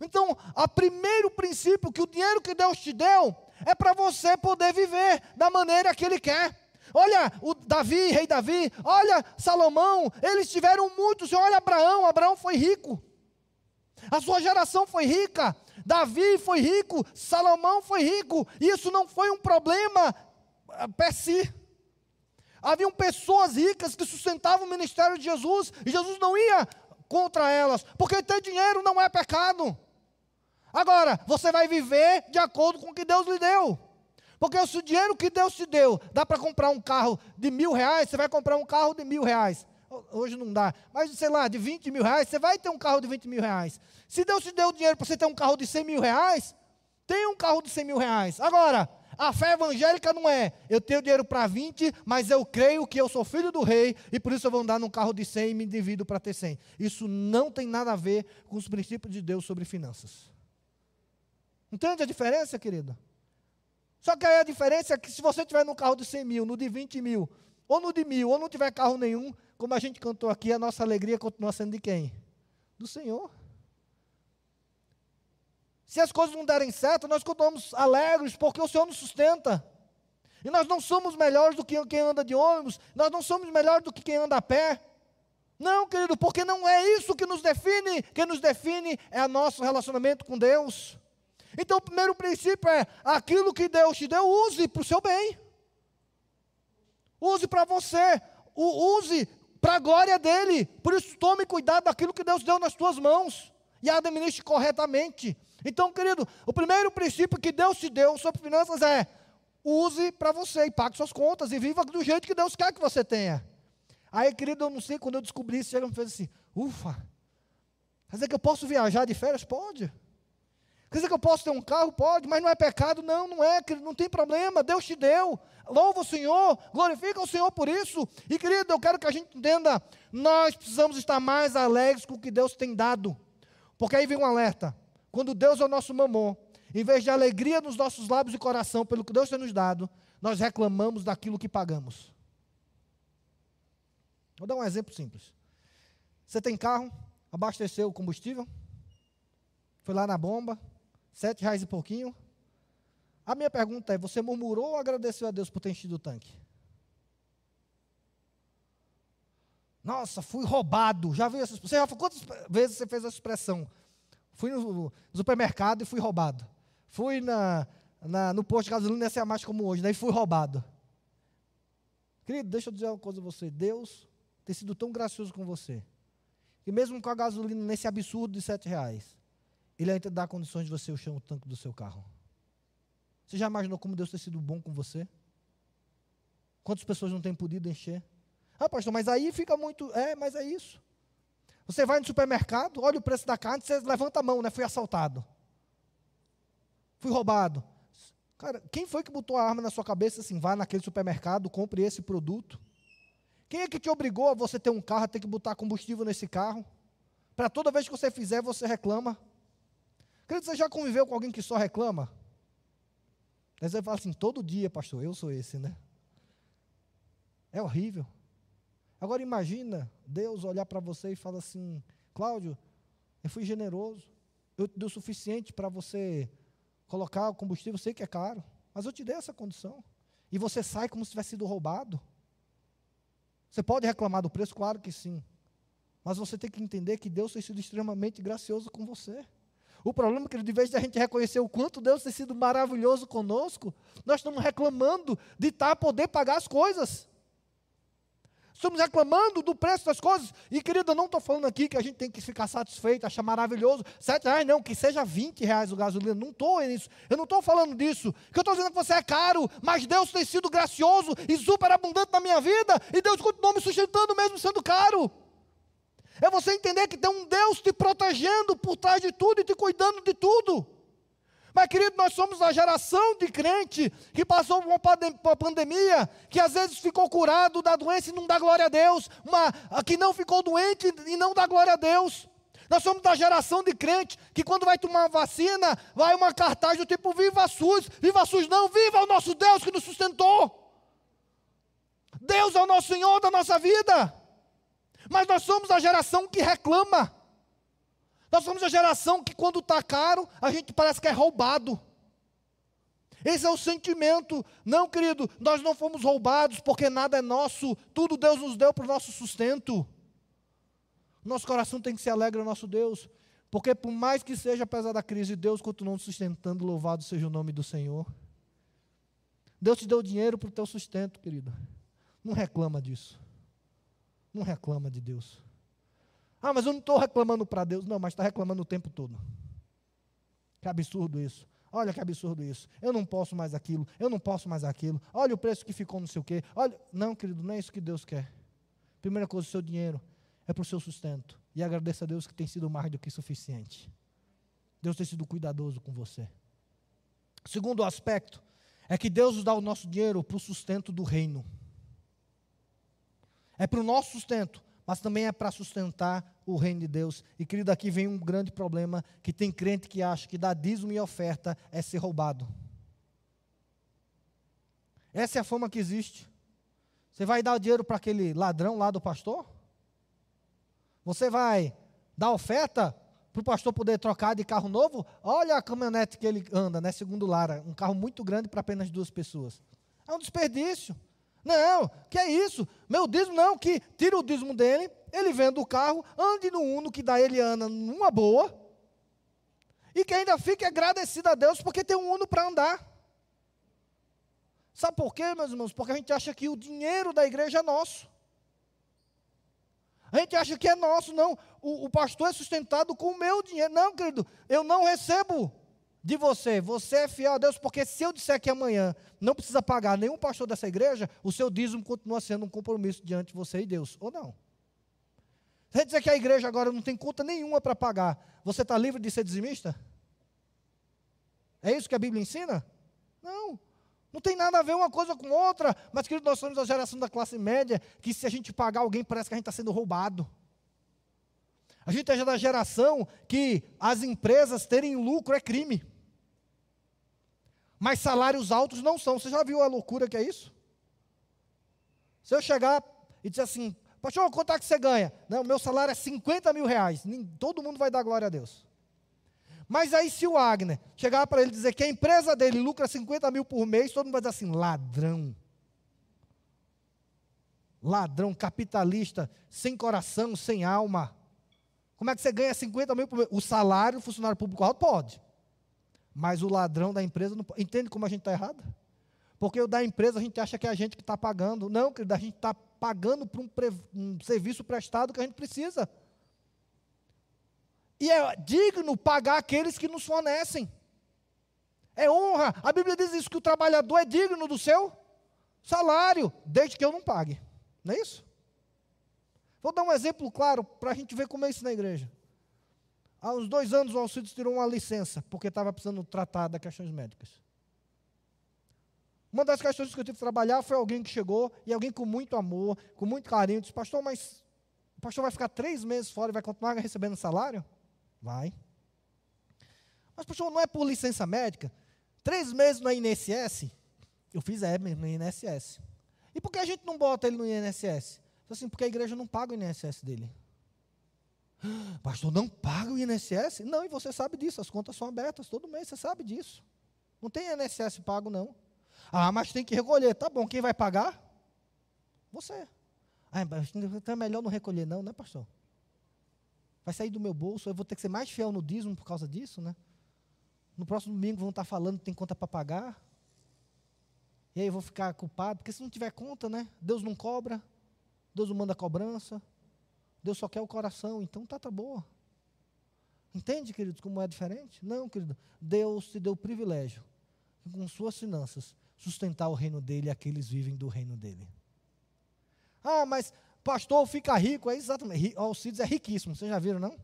Então, o primeiro princípio que o dinheiro que Deus te deu é para você poder viver da maneira que Ele quer. Olha o Davi, rei Davi, olha Salomão, eles tiveram muitos. Olha Abraão, Abraão foi rico. A sua geração foi rica. Davi foi rico, Salomão foi rico. Isso não foi um problema ah, per si. Haviam pessoas ricas que sustentavam o ministério de Jesus, e Jesus não ia contra elas, porque ter dinheiro não é pecado. Agora, você vai viver de acordo com o que Deus lhe deu. Porque se o dinheiro que Deus te deu dá para comprar um carro de mil reais, você vai comprar um carro de mil reais. Hoje não dá, mas sei lá, de 20 mil reais, você vai ter um carro de 20 mil reais. Se Deus te deu dinheiro para você ter um carro de 100 mil reais, tem um carro de 100 mil reais. Agora, a fé evangélica não é, eu tenho dinheiro para 20, mas eu creio que eu sou filho do rei e por isso eu vou andar num carro de 100 e me divido para ter 100. Isso não tem nada a ver com os princípios de Deus sobre finanças. Entende a diferença, querido? Só que aí a diferença é que se você tiver no carro de 100 mil, no de 20 mil, ou no de mil, ou não tiver carro nenhum, como a gente cantou aqui, a nossa alegria continua sendo de quem? Do Senhor. Se as coisas não derem certo, nós continuamos alegres porque o Senhor nos sustenta. E nós não somos melhores do que quem anda de ônibus, nós não somos melhores do que quem anda a pé. Não, querido, porque não é isso que nos define. Quem nos define é o nosso relacionamento com Deus. Então, o primeiro princípio é: aquilo que Deus te deu, use para o seu bem. Use para você. Use para a glória dele. Por isso, tome cuidado daquilo que Deus deu nas tuas mãos. E administre corretamente. Então, querido, o primeiro princípio que Deus te deu sobre finanças é: use para você e pague suas contas e viva do jeito que Deus quer que você tenha. Aí, querido, eu não sei, quando eu descobri isso, chega e me fez assim: ufa, quer dizer que eu posso viajar de férias? Pode. Quer dizer que eu posso ter um carro? Pode, mas não é pecado? Não, não é, querido, não tem problema, Deus te deu. Louva o Senhor, glorifica o Senhor por isso. E querido, eu quero que a gente entenda, nós precisamos estar mais alegres com o que Deus tem dado. Porque aí vem um alerta. Quando Deus é o nosso mamon, em vez de alegria nos nossos lábios e coração pelo que Deus tem nos dado, nós reclamamos daquilo que pagamos. Vou dar um exemplo simples. Você tem carro, abasteceu o combustível, foi lá na bomba, Sete reais e pouquinho. A minha pergunta é: você murmurou ou agradeceu a Deus por ter enchido o tanque? Nossa, fui roubado. Já viu essa Você já quantas vezes você fez essa expressão? Fui no, supermercado e fui roubado. Fui na, na, no posto de gasolina, essa é a mais como hoje, daí fui roubado. Querido, deixa eu dizer uma coisa a você. Deus tem sido tão gracioso com você. Que mesmo com a gasolina nesse absurdo de sete reais, Ele ainda dá condições de você encher o tanque do seu carro. Você já imaginou como Deus tem sido bom com você? Quantas pessoas não têm podido encher? Ah, pastor, mas aí fica muito. É, mas é isso. Você vai no supermercado, olha o preço da carne, você levanta a mão, né? Fui assaltado. Fui roubado. Cara, quem foi que botou a arma na sua cabeça assim, vá naquele supermercado, compre esse produto? Quem é que te obrigou a você ter um carro, a ter que botar combustível nesse carro? Para toda vez que você fizer, você reclama. Querido, você já conviveu com alguém que só reclama? Aí você fala assim, todo dia, pastor, eu sou esse, né? É horrível. Agora imagina Deus olhar para você e falar assim: Cláudio, eu fui generoso, eu te dei o suficiente para você colocar o combustível, eu sei que é caro, mas eu te dei essa condição. E você sai como se tivesse sido roubado. Você pode reclamar do preço? Claro que sim. Mas você tem que entender que Deus tem sido extremamente gracioso com você. O problema é que, de vez de a gente reconhecer o quanto Deus tem sido maravilhoso conosco, nós estamos reclamando de estar tá, poder pagar as coisas. Estamos reclamando do preço das coisas. E, querida, não estou falando aqui que a gente tem que ficar satisfeito, achar maravilhoso. Sete reais, não, que seja 20 reais o gasolina. Não estou nisso. Eu não estou falando disso. Que eu estou dizendo é que você é caro, mas Deus tem sido gracioso e super abundante na minha vida. E Deus continua me sustentando mesmo sendo caro. É você entender que tem um Deus te protegendo por trás de tudo e te cuidando de tudo. Mas, querido, nós somos a geração de crente que passou por uma pandemia, que às vezes ficou curado da doença e não dá glória a Deus, uma, que não ficou doente e não dá glória a Deus. Nós somos da geração de crente que quando vai tomar vacina, vai uma cartaz do tipo Viva SUS, Viva SUS não, viva o nosso Deus que nos sustentou. Deus é o nosso Senhor da nossa vida. Mas nós somos a geração que reclama. Nós somos a geração que, quando está caro, a gente parece que é roubado. Esse é o sentimento. Não, querido, nós não fomos roubados porque nada é nosso, tudo Deus nos deu para o nosso sustento. Nosso coração tem que se alegrar ao nosso Deus, porque por mais que seja apesar da crise, Deus continua nos sustentando, louvado seja o nome do Senhor. Deus te deu dinheiro para o teu sustento, querido. Não reclama disso. Não reclama de Deus. Ah, mas eu não estou reclamando para Deus. Não, mas está reclamando o tempo todo. Que absurdo isso. Olha que absurdo isso. Eu não posso mais aquilo. Eu não posso mais aquilo. Olha o preço que ficou não sei o quê. Olha. Não, querido, não é isso que Deus quer. Primeira coisa, o seu dinheiro é para o seu sustento. E agradeça a Deus que tem sido mais do que suficiente. Deus tem sido cuidadoso com você. Segundo aspecto é que Deus nos dá o nosso dinheiro para o sustento do reino. É para o nosso sustento mas também é para sustentar o reino de Deus. E querido, aqui vem um grande problema que tem crente que acha que dar dízimo e oferta é ser roubado. Essa é a fama que existe. Você vai dar o dinheiro para aquele ladrão lá do pastor? Você vai dar oferta para o pastor poder trocar de carro novo? Olha a caminhonete que ele anda, né? Segundo Lara, um carro muito grande para apenas duas pessoas. É um desperdício. Não, que é isso? Meu dízimo não, que tira o dízimo dele, ele vende o carro, ande no Uno, que dá ele Ana numa boa, e que ainda fique agradecido a Deus porque tem um Uno para andar. Sabe por quê, meus irmãos? Porque a gente acha que o dinheiro da igreja é nosso. A gente acha que é nosso, não. O, o pastor é sustentado com o meu dinheiro. Não, querido, eu não recebo de você, você é fiel a Deus, porque se eu disser que amanhã não precisa pagar nenhum pastor dessa igreja, o seu dízimo continua sendo um compromisso diante de você e Deus, ou não? Se você dizer que a igreja agora não tem conta nenhuma para pagar, você está livre de ser dizimista? É isso que a Bíblia ensina? Não. Não tem nada a ver uma coisa com outra. Mas, querido, nós somos a geração da classe média que se a gente pagar alguém, parece que a gente está sendo roubado. A gente é da geração que as empresas terem lucro é crime mas salários altos não são. Você já viu a loucura que é isso? Se eu chegar e dizer assim, pastor, quanto é que você ganha? Não, meu salário é 50 mil reais. Todo mundo vai dar glória a Deus. Mas aí, se o Agner chegar para ele dizer que a empresa dele lucra 50 mil por mês, todo mundo vai dizer assim: ladrão. Ladrão, capitalista, sem coração, sem alma. Como é que você ganha 50 mil por mês? O salário do funcionário público alto pode. Mas o ladrão da empresa não Entende como a gente está errado? Porque o da empresa a gente acha que é a gente que está pagando. Não, querido, a gente está pagando por um, um serviço prestado que a gente precisa. E é digno pagar aqueles que nos fornecem. É honra. A Bíblia diz isso, que o trabalhador é digno do seu salário, desde que eu não pague. Não é isso? Vou dar um exemplo claro para a gente ver como é isso na igreja. Há uns dois anos o Alcides tirou uma licença, porque estava precisando tratar das questões médicas. Uma das questões que eu tive que trabalhar foi alguém que chegou, e alguém com muito amor, com muito carinho, disse, pastor, mas o pastor vai ficar três meses fora e vai continuar recebendo salário? Vai. Mas, pastor, não é por licença médica? Três meses no INSS? Eu fiz é no INSS. E por que a gente não bota ele no INSS? Assim, porque a igreja não paga o INSS dele. Pastor, não paga o INSS? Não, e você sabe disso, as contas são abertas todo mês, você sabe disso. Não tem INSS pago, não. Ah, mas tem que recolher. Tá bom, quem vai pagar? Você. Ah, então é melhor não recolher, não, né, pastor? Vai sair do meu bolso, eu vou ter que ser mais fiel no dízimo por causa disso, né? No próximo domingo vão estar falando que tem conta para pagar. E aí eu vou ficar culpado, porque se não tiver conta, né? Deus não cobra, Deus não manda cobrança. Deus só quer o coração, então tá, tá boa. Entende, queridos, como é diferente? Não, querido. Deus te deu o privilégio, com suas finanças, sustentar o reino dele e aqueles vivem do reino dele. Ah, mas pastor fica rico, é exatamente. Alcides é riquíssimo, vocês já viram, não?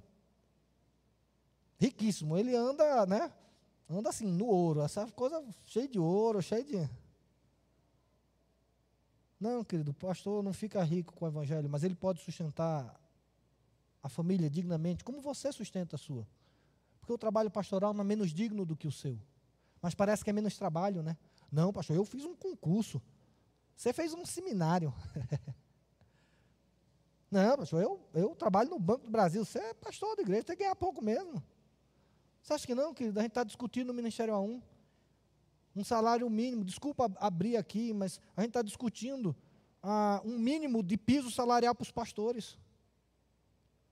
Riquíssimo. Ele anda, né? Anda assim, no ouro, essa coisa cheia de ouro, cheia de. Não, querido, pastor não fica rico com o evangelho, mas ele pode sustentar a família dignamente, como você sustenta a sua. Porque o trabalho pastoral não é menos digno do que o seu. Mas parece que é menos trabalho, né? Não, pastor, eu fiz um concurso. Você fez um seminário. não, pastor, eu, eu trabalho no Banco do Brasil. Você é pastor da igreja, tem que ganhar pouco mesmo. Você acha que não, querido? A gente está discutindo no Ministério A1 um salário mínimo. Desculpa abrir aqui, mas a gente está discutindo ah, um mínimo de piso salarial para os pastores.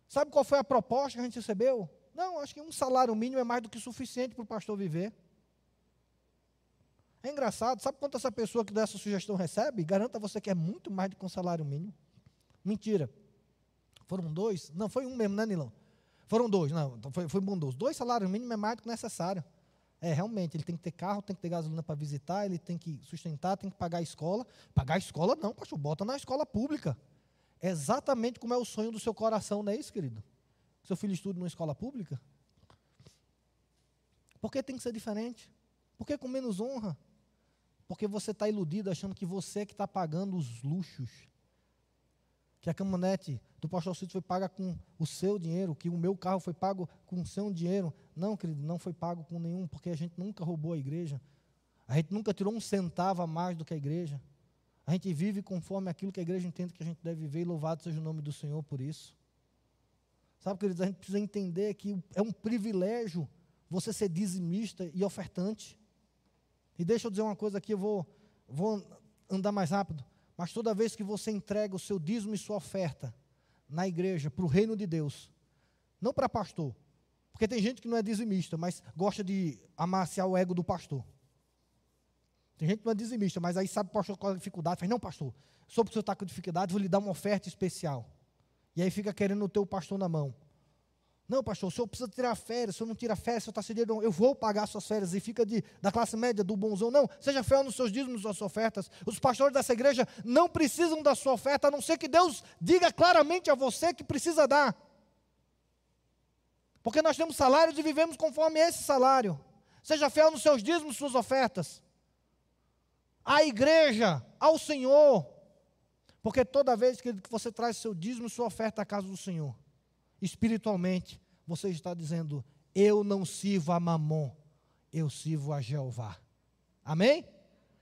Sabe qual foi a proposta que a gente recebeu? Não, acho que um salário mínimo é mais do que suficiente para o pastor viver. É engraçado, sabe quanto essa pessoa que dá essa sugestão recebe? Garanta você que é muito mais do que um salário mínimo. Mentira. Foram dois? Não, foi um mesmo, né, Nilão? Foram dois, não, então foi, foi bondoso. Dois salários mínimos é mais do que necessário. É, realmente, ele tem que ter carro, tem que ter gasolina para visitar, ele tem que sustentar, tem que pagar a escola. Pagar a escola não, pastor, bota na escola pública. Exatamente como é o sonho do seu coração, não é isso, querido? Seu filho estuda numa escola pública? Por que tem que ser diferente? Por que com menos honra? Porque você está iludido achando que você é que está pagando os luxos. Que a caminhonete do pastor Cito foi paga com o seu dinheiro, que o meu carro foi pago com o seu dinheiro. Não, querido, não foi pago com nenhum, porque a gente nunca roubou a igreja. A gente nunca tirou um centavo a mais do que a igreja. A gente vive conforme aquilo que a igreja entende que a gente deve viver, e louvado seja o nome do Senhor por isso. Sabe, queridos, a gente precisa entender que é um privilégio você ser dizimista e ofertante. E deixa eu dizer uma coisa aqui, eu vou, vou andar mais rápido. Mas toda vez que você entrega o seu dízimo e sua oferta na igreja, para o reino de Deus, não para pastor, porque tem gente que não é dizimista, mas gosta de amaciar o ego do pastor. Tem gente que não é dizimista, mas aí sabe o pastor qual é a dificuldade, faz, não, pastor, só porque você está com dificuldade, vou lhe dar uma oferta especial. E aí fica querendo o pastor na mão. Não, pastor, o senhor precisa tirar férias, o senhor não tira férias, o senhor está cedendo, eu vou pagar suas férias e fica de, da classe média, do bonzão. Não, seja fiel nos seus dízimos, nas suas ofertas. Os pastores dessa igreja não precisam da sua oferta, a não ser que Deus diga claramente a você que precisa dar. Porque nós temos salários e vivemos conforme esse salário. Seja fiel nos seus dízimos, suas ofertas à igreja, ao Senhor. Porque toda vez que você traz seu dízimo, sua oferta à casa do Senhor, espiritualmente, você está dizendo: Eu não sirvo a Mamon, eu sirvo a Jeová. Amém?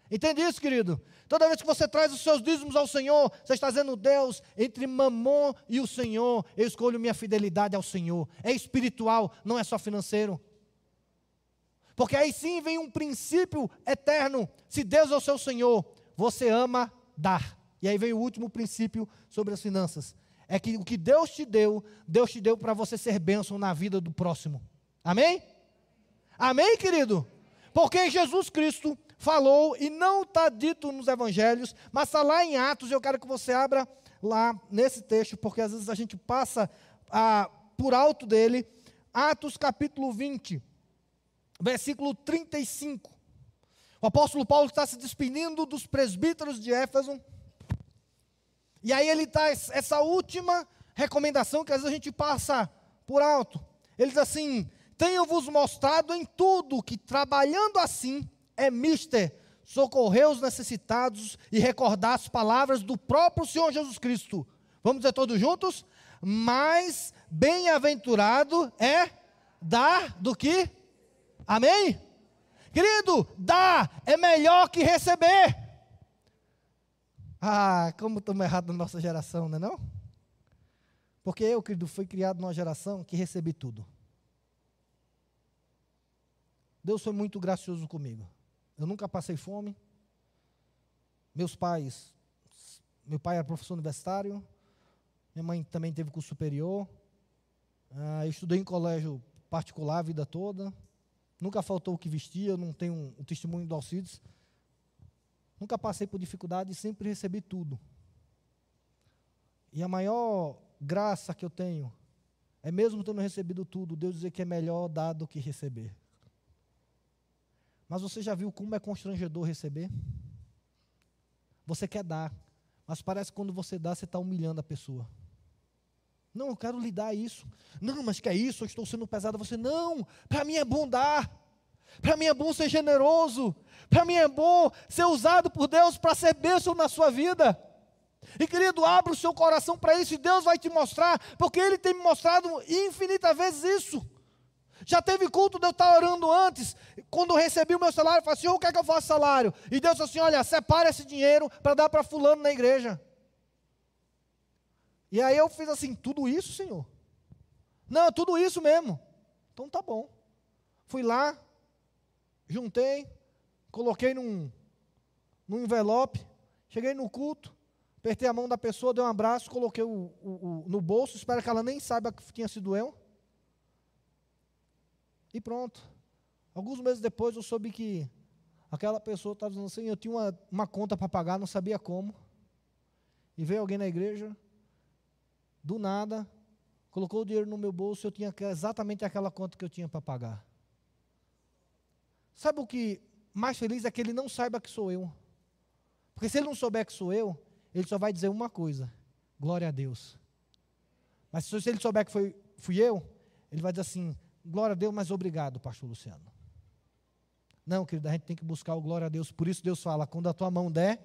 Entende isso, querido? Toda vez que você traz os seus dízimos ao Senhor, você está dizendo, Deus, entre Mamon e o Senhor, eu escolho minha fidelidade ao Senhor. É espiritual, não é só financeiro. Porque aí sim vem um princípio eterno. Se Deus é o seu Senhor, você ama dar. E aí vem o último princípio sobre as finanças. É que o que Deus te deu, Deus te deu para você ser bênção na vida do próximo. Amém? Amém, querido? Porque Jesus Cristo falou, e não está dito nos evangelhos, mas está lá em Atos, eu quero que você abra lá nesse texto, porque às vezes a gente passa ah, por alto dele. Atos capítulo 20, versículo 35. O apóstolo Paulo está se despedindo dos presbíteros de Éfeso. E aí ele está, essa última recomendação que às vezes a gente passa por alto. Ele diz assim: Tenho-vos mostrado em tudo que trabalhando assim é mister socorrer os necessitados e recordar as palavras do próprio Senhor Jesus Cristo. Vamos dizer todos juntos? Mais bem-aventurado é dar do que? Amém? Querido, dar é melhor que receber. Ah, como estamos errados na nossa geração, não é não? Porque eu, querido, fui criado numa geração que recebi tudo. Deus foi muito gracioso comigo. Eu nunca passei fome. Meus pais, meu pai era professor universitário, minha mãe também teve curso superior. Ah, eu estudei em colégio particular a vida toda. Nunca faltou o que vestia, eu não tenho um, um testemunho do Alcides. Nunca passei por dificuldade e sempre recebi tudo. E a maior graça que eu tenho é mesmo tendo recebido tudo, Deus dizer que é melhor dar do que receber. Mas você já viu como é constrangedor receber? Você quer dar, mas parece que quando você dá, você está humilhando a pessoa. Não, eu quero lhe dar isso. Não, mas que é isso? Eu estou sendo pesado. Você, não, para mim é bom dar. Para mim é bom ser generoso. Para mim é bom ser usado por Deus para ser bênção na sua vida. E querido, abra o seu coração para isso e Deus vai te mostrar, porque Ele tem me mostrado infinitas vezes isso. Já teve culto de eu estar orando antes, quando eu recebi o meu salário, eu falei assim: o que é que eu faço salário? E Deus falou assim: olha, separa esse dinheiro para dar para Fulano na igreja. E aí eu fiz assim: tudo isso, Senhor? Não, tudo isso mesmo. Então tá bom. Fui lá, juntei, coloquei num, num envelope, cheguei no culto, apertei a mão da pessoa, dei um abraço, coloquei o, o, o, no bolso, espero que ela nem saiba que tinha sido eu. E pronto. Alguns meses depois eu soube que aquela pessoa estava dizendo assim, eu tinha uma, uma conta para pagar, não sabia como. E veio alguém na igreja, do nada, colocou o dinheiro no meu bolso, eu tinha exatamente aquela conta que eu tinha para pagar. Sabe o que mais feliz é que ele não saiba que sou eu. Porque se ele não souber que sou eu, ele só vai dizer uma coisa: glória a Deus. Mas se ele souber que foi, fui eu, ele vai dizer assim: glória a Deus, mas obrigado, pastor Luciano. Não, querido, a gente tem que buscar o glória a Deus. Por isso Deus fala: quando a tua mão der,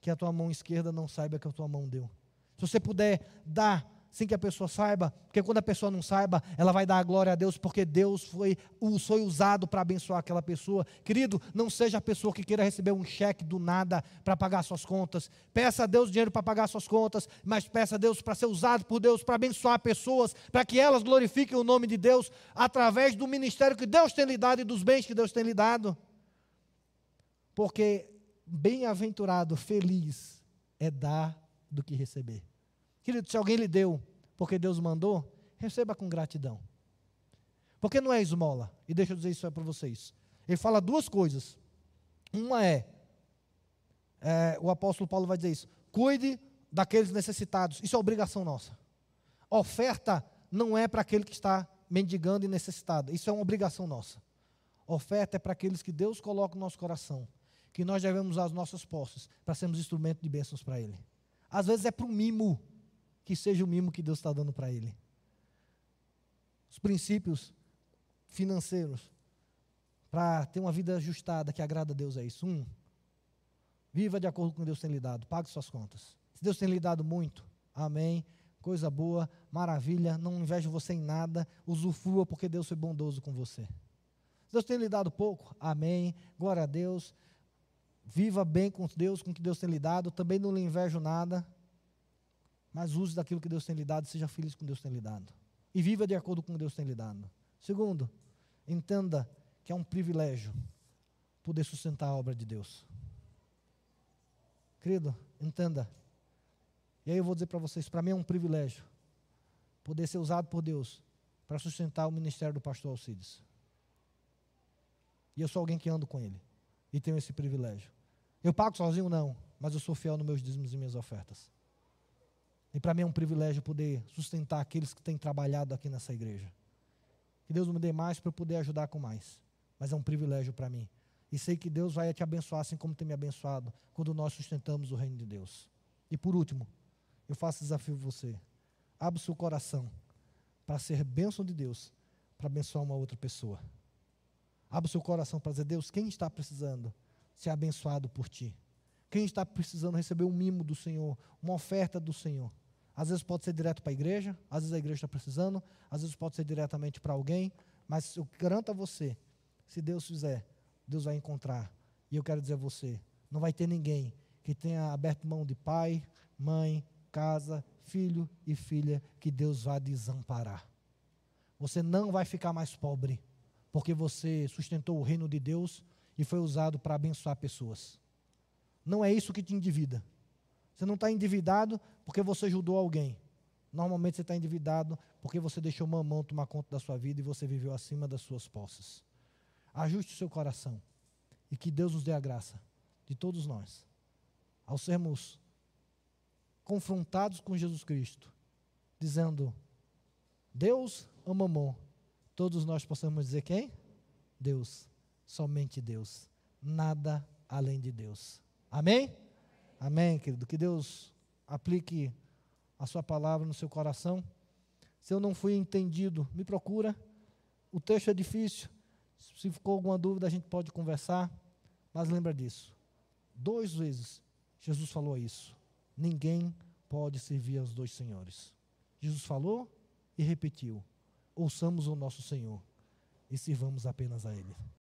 que a tua mão esquerda não saiba que a tua mão deu. Se você puder dar sem que a pessoa saiba, porque quando a pessoa não saiba, ela vai dar a glória a Deus, porque Deus foi, foi usado para abençoar aquela pessoa. Querido, não seja a pessoa que queira receber um cheque do nada para pagar suas contas. Peça a Deus dinheiro para pagar suas contas, mas peça a Deus para ser usado por Deus, para abençoar pessoas, para que elas glorifiquem o nome de Deus através do ministério que Deus tem lhe dado e dos bens que Deus tem lhe dado. Porque bem-aventurado, feliz é dar do que receber. Querido, se alguém lhe deu porque Deus mandou, receba com gratidão. Porque não é esmola. E deixa eu dizer isso para vocês. Ele fala duas coisas. Uma é, é, o apóstolo Paulo vai dizer isso: cuide daqueles necessitados. Isso é obrigação nossa. Oferta não é para aquele que está mendigando e necessitado. Isso é uma obrigação nossa. Oferta é para aqueles que Deus coloca no nosso coração, que nós devemos usar as nossas posses para sermos instrumento de bênçãos para Ele. Às vezes é para o mimo que seja o mimo que Deus está dando para ele. Os princípios financeiros para ter uma vida ajustada que agrada a Deus é isso. Um, viva de acordo com o que Deus tem lhe dado, pague suas contas. Se Deus tem lhe dado muito, amém, coisa boa, maravilha, não invejo você em nada, usufrua porque Deus foi bondoso com você. Se Deus tem lhe dado pouco, amém, glória a Deus, viva bem com Deus, com o que Deus tem lhe dado, também não lhe invejo nada, mas use daquilo que Deus tem lhe dado, seja feliz com Deus tem lhe dado. E viva de acordo com o que Deus tem lhe dado. Segundo, entenda que é um privilégio poder sustentar a obra de Deus. Querido, entenda. E aí eu vou dizer para vocês, para mim é um privilégio poder ser usado por Deus para sustentar o ministério do pastor Alcides. E eu sou alguém que ando com ele. e tenho esse privilégio. Eu pago sozinho? Não, mas eu sou fiel nos meus dízimos e minhas ofertas. E para mim é um privilégio poder sustentar aqueles que têm trabalhado aqui nessa igreja. Que Deus me dê mais para eu poder ajudar com mais. Mas é um privilégio para mim. E sei que Deus vai te abençoar assim como tem me abençoado quando nós sustentamos o reino de Deus. E por último, eu faço desafio a você. Abra o seu coração para ser bênção de Deus, para abençoar uma outra pessoa. Abra o seu coração para dizer, Deus, quem está precisando ser abençoado por ti? Quem está precisando receber um mimo do Senhor, uma oferta do Senhor? Às vezes pode ser direto para a igreja, às vezes a igreja está precisando, às vezes pode ser diretamente para alguém, mas eu garanto a você, se Deus fizer, Deus vai encontrar. E eu quero dizer a você, não vai ter ninguém que tenha aberto mão de pai, mãe, casa, filho e filha que Deus vá desamparar. Você não vai ficar mais pobre, porque você sustentou o reino de Deus e foi usado para abençoar pessoas. Não é isso que te endivida. Você não está endividado porque você ajudou alguém. Normalmente você está endividado porque você deixou mamão tomar conta da sua vida e você viveu acima das suas posses. Ajuste o seu coração e que Deus nos dê a graça de todos nós, ao sermos confrontados com Jesus Cristo, dizendo: Deus ou mamon? Todos nós possamos dizer quem? Deus, somente Deus, nada além de Deus. Amém? Amém, querido. Que Deus aplique a sua palavra no seu coração. Se eu não fui entendido, me procura. O texto é difícil. Se ficou alguma dúvida, a gente pode conversar. Mas lembra disso. Duas vezes Jesus falou isso. Ninguém pode servir aos dois senhores. Jesus falou e repetiu: ouçamos o nosso Senhor e sirvamos apenas a Ele.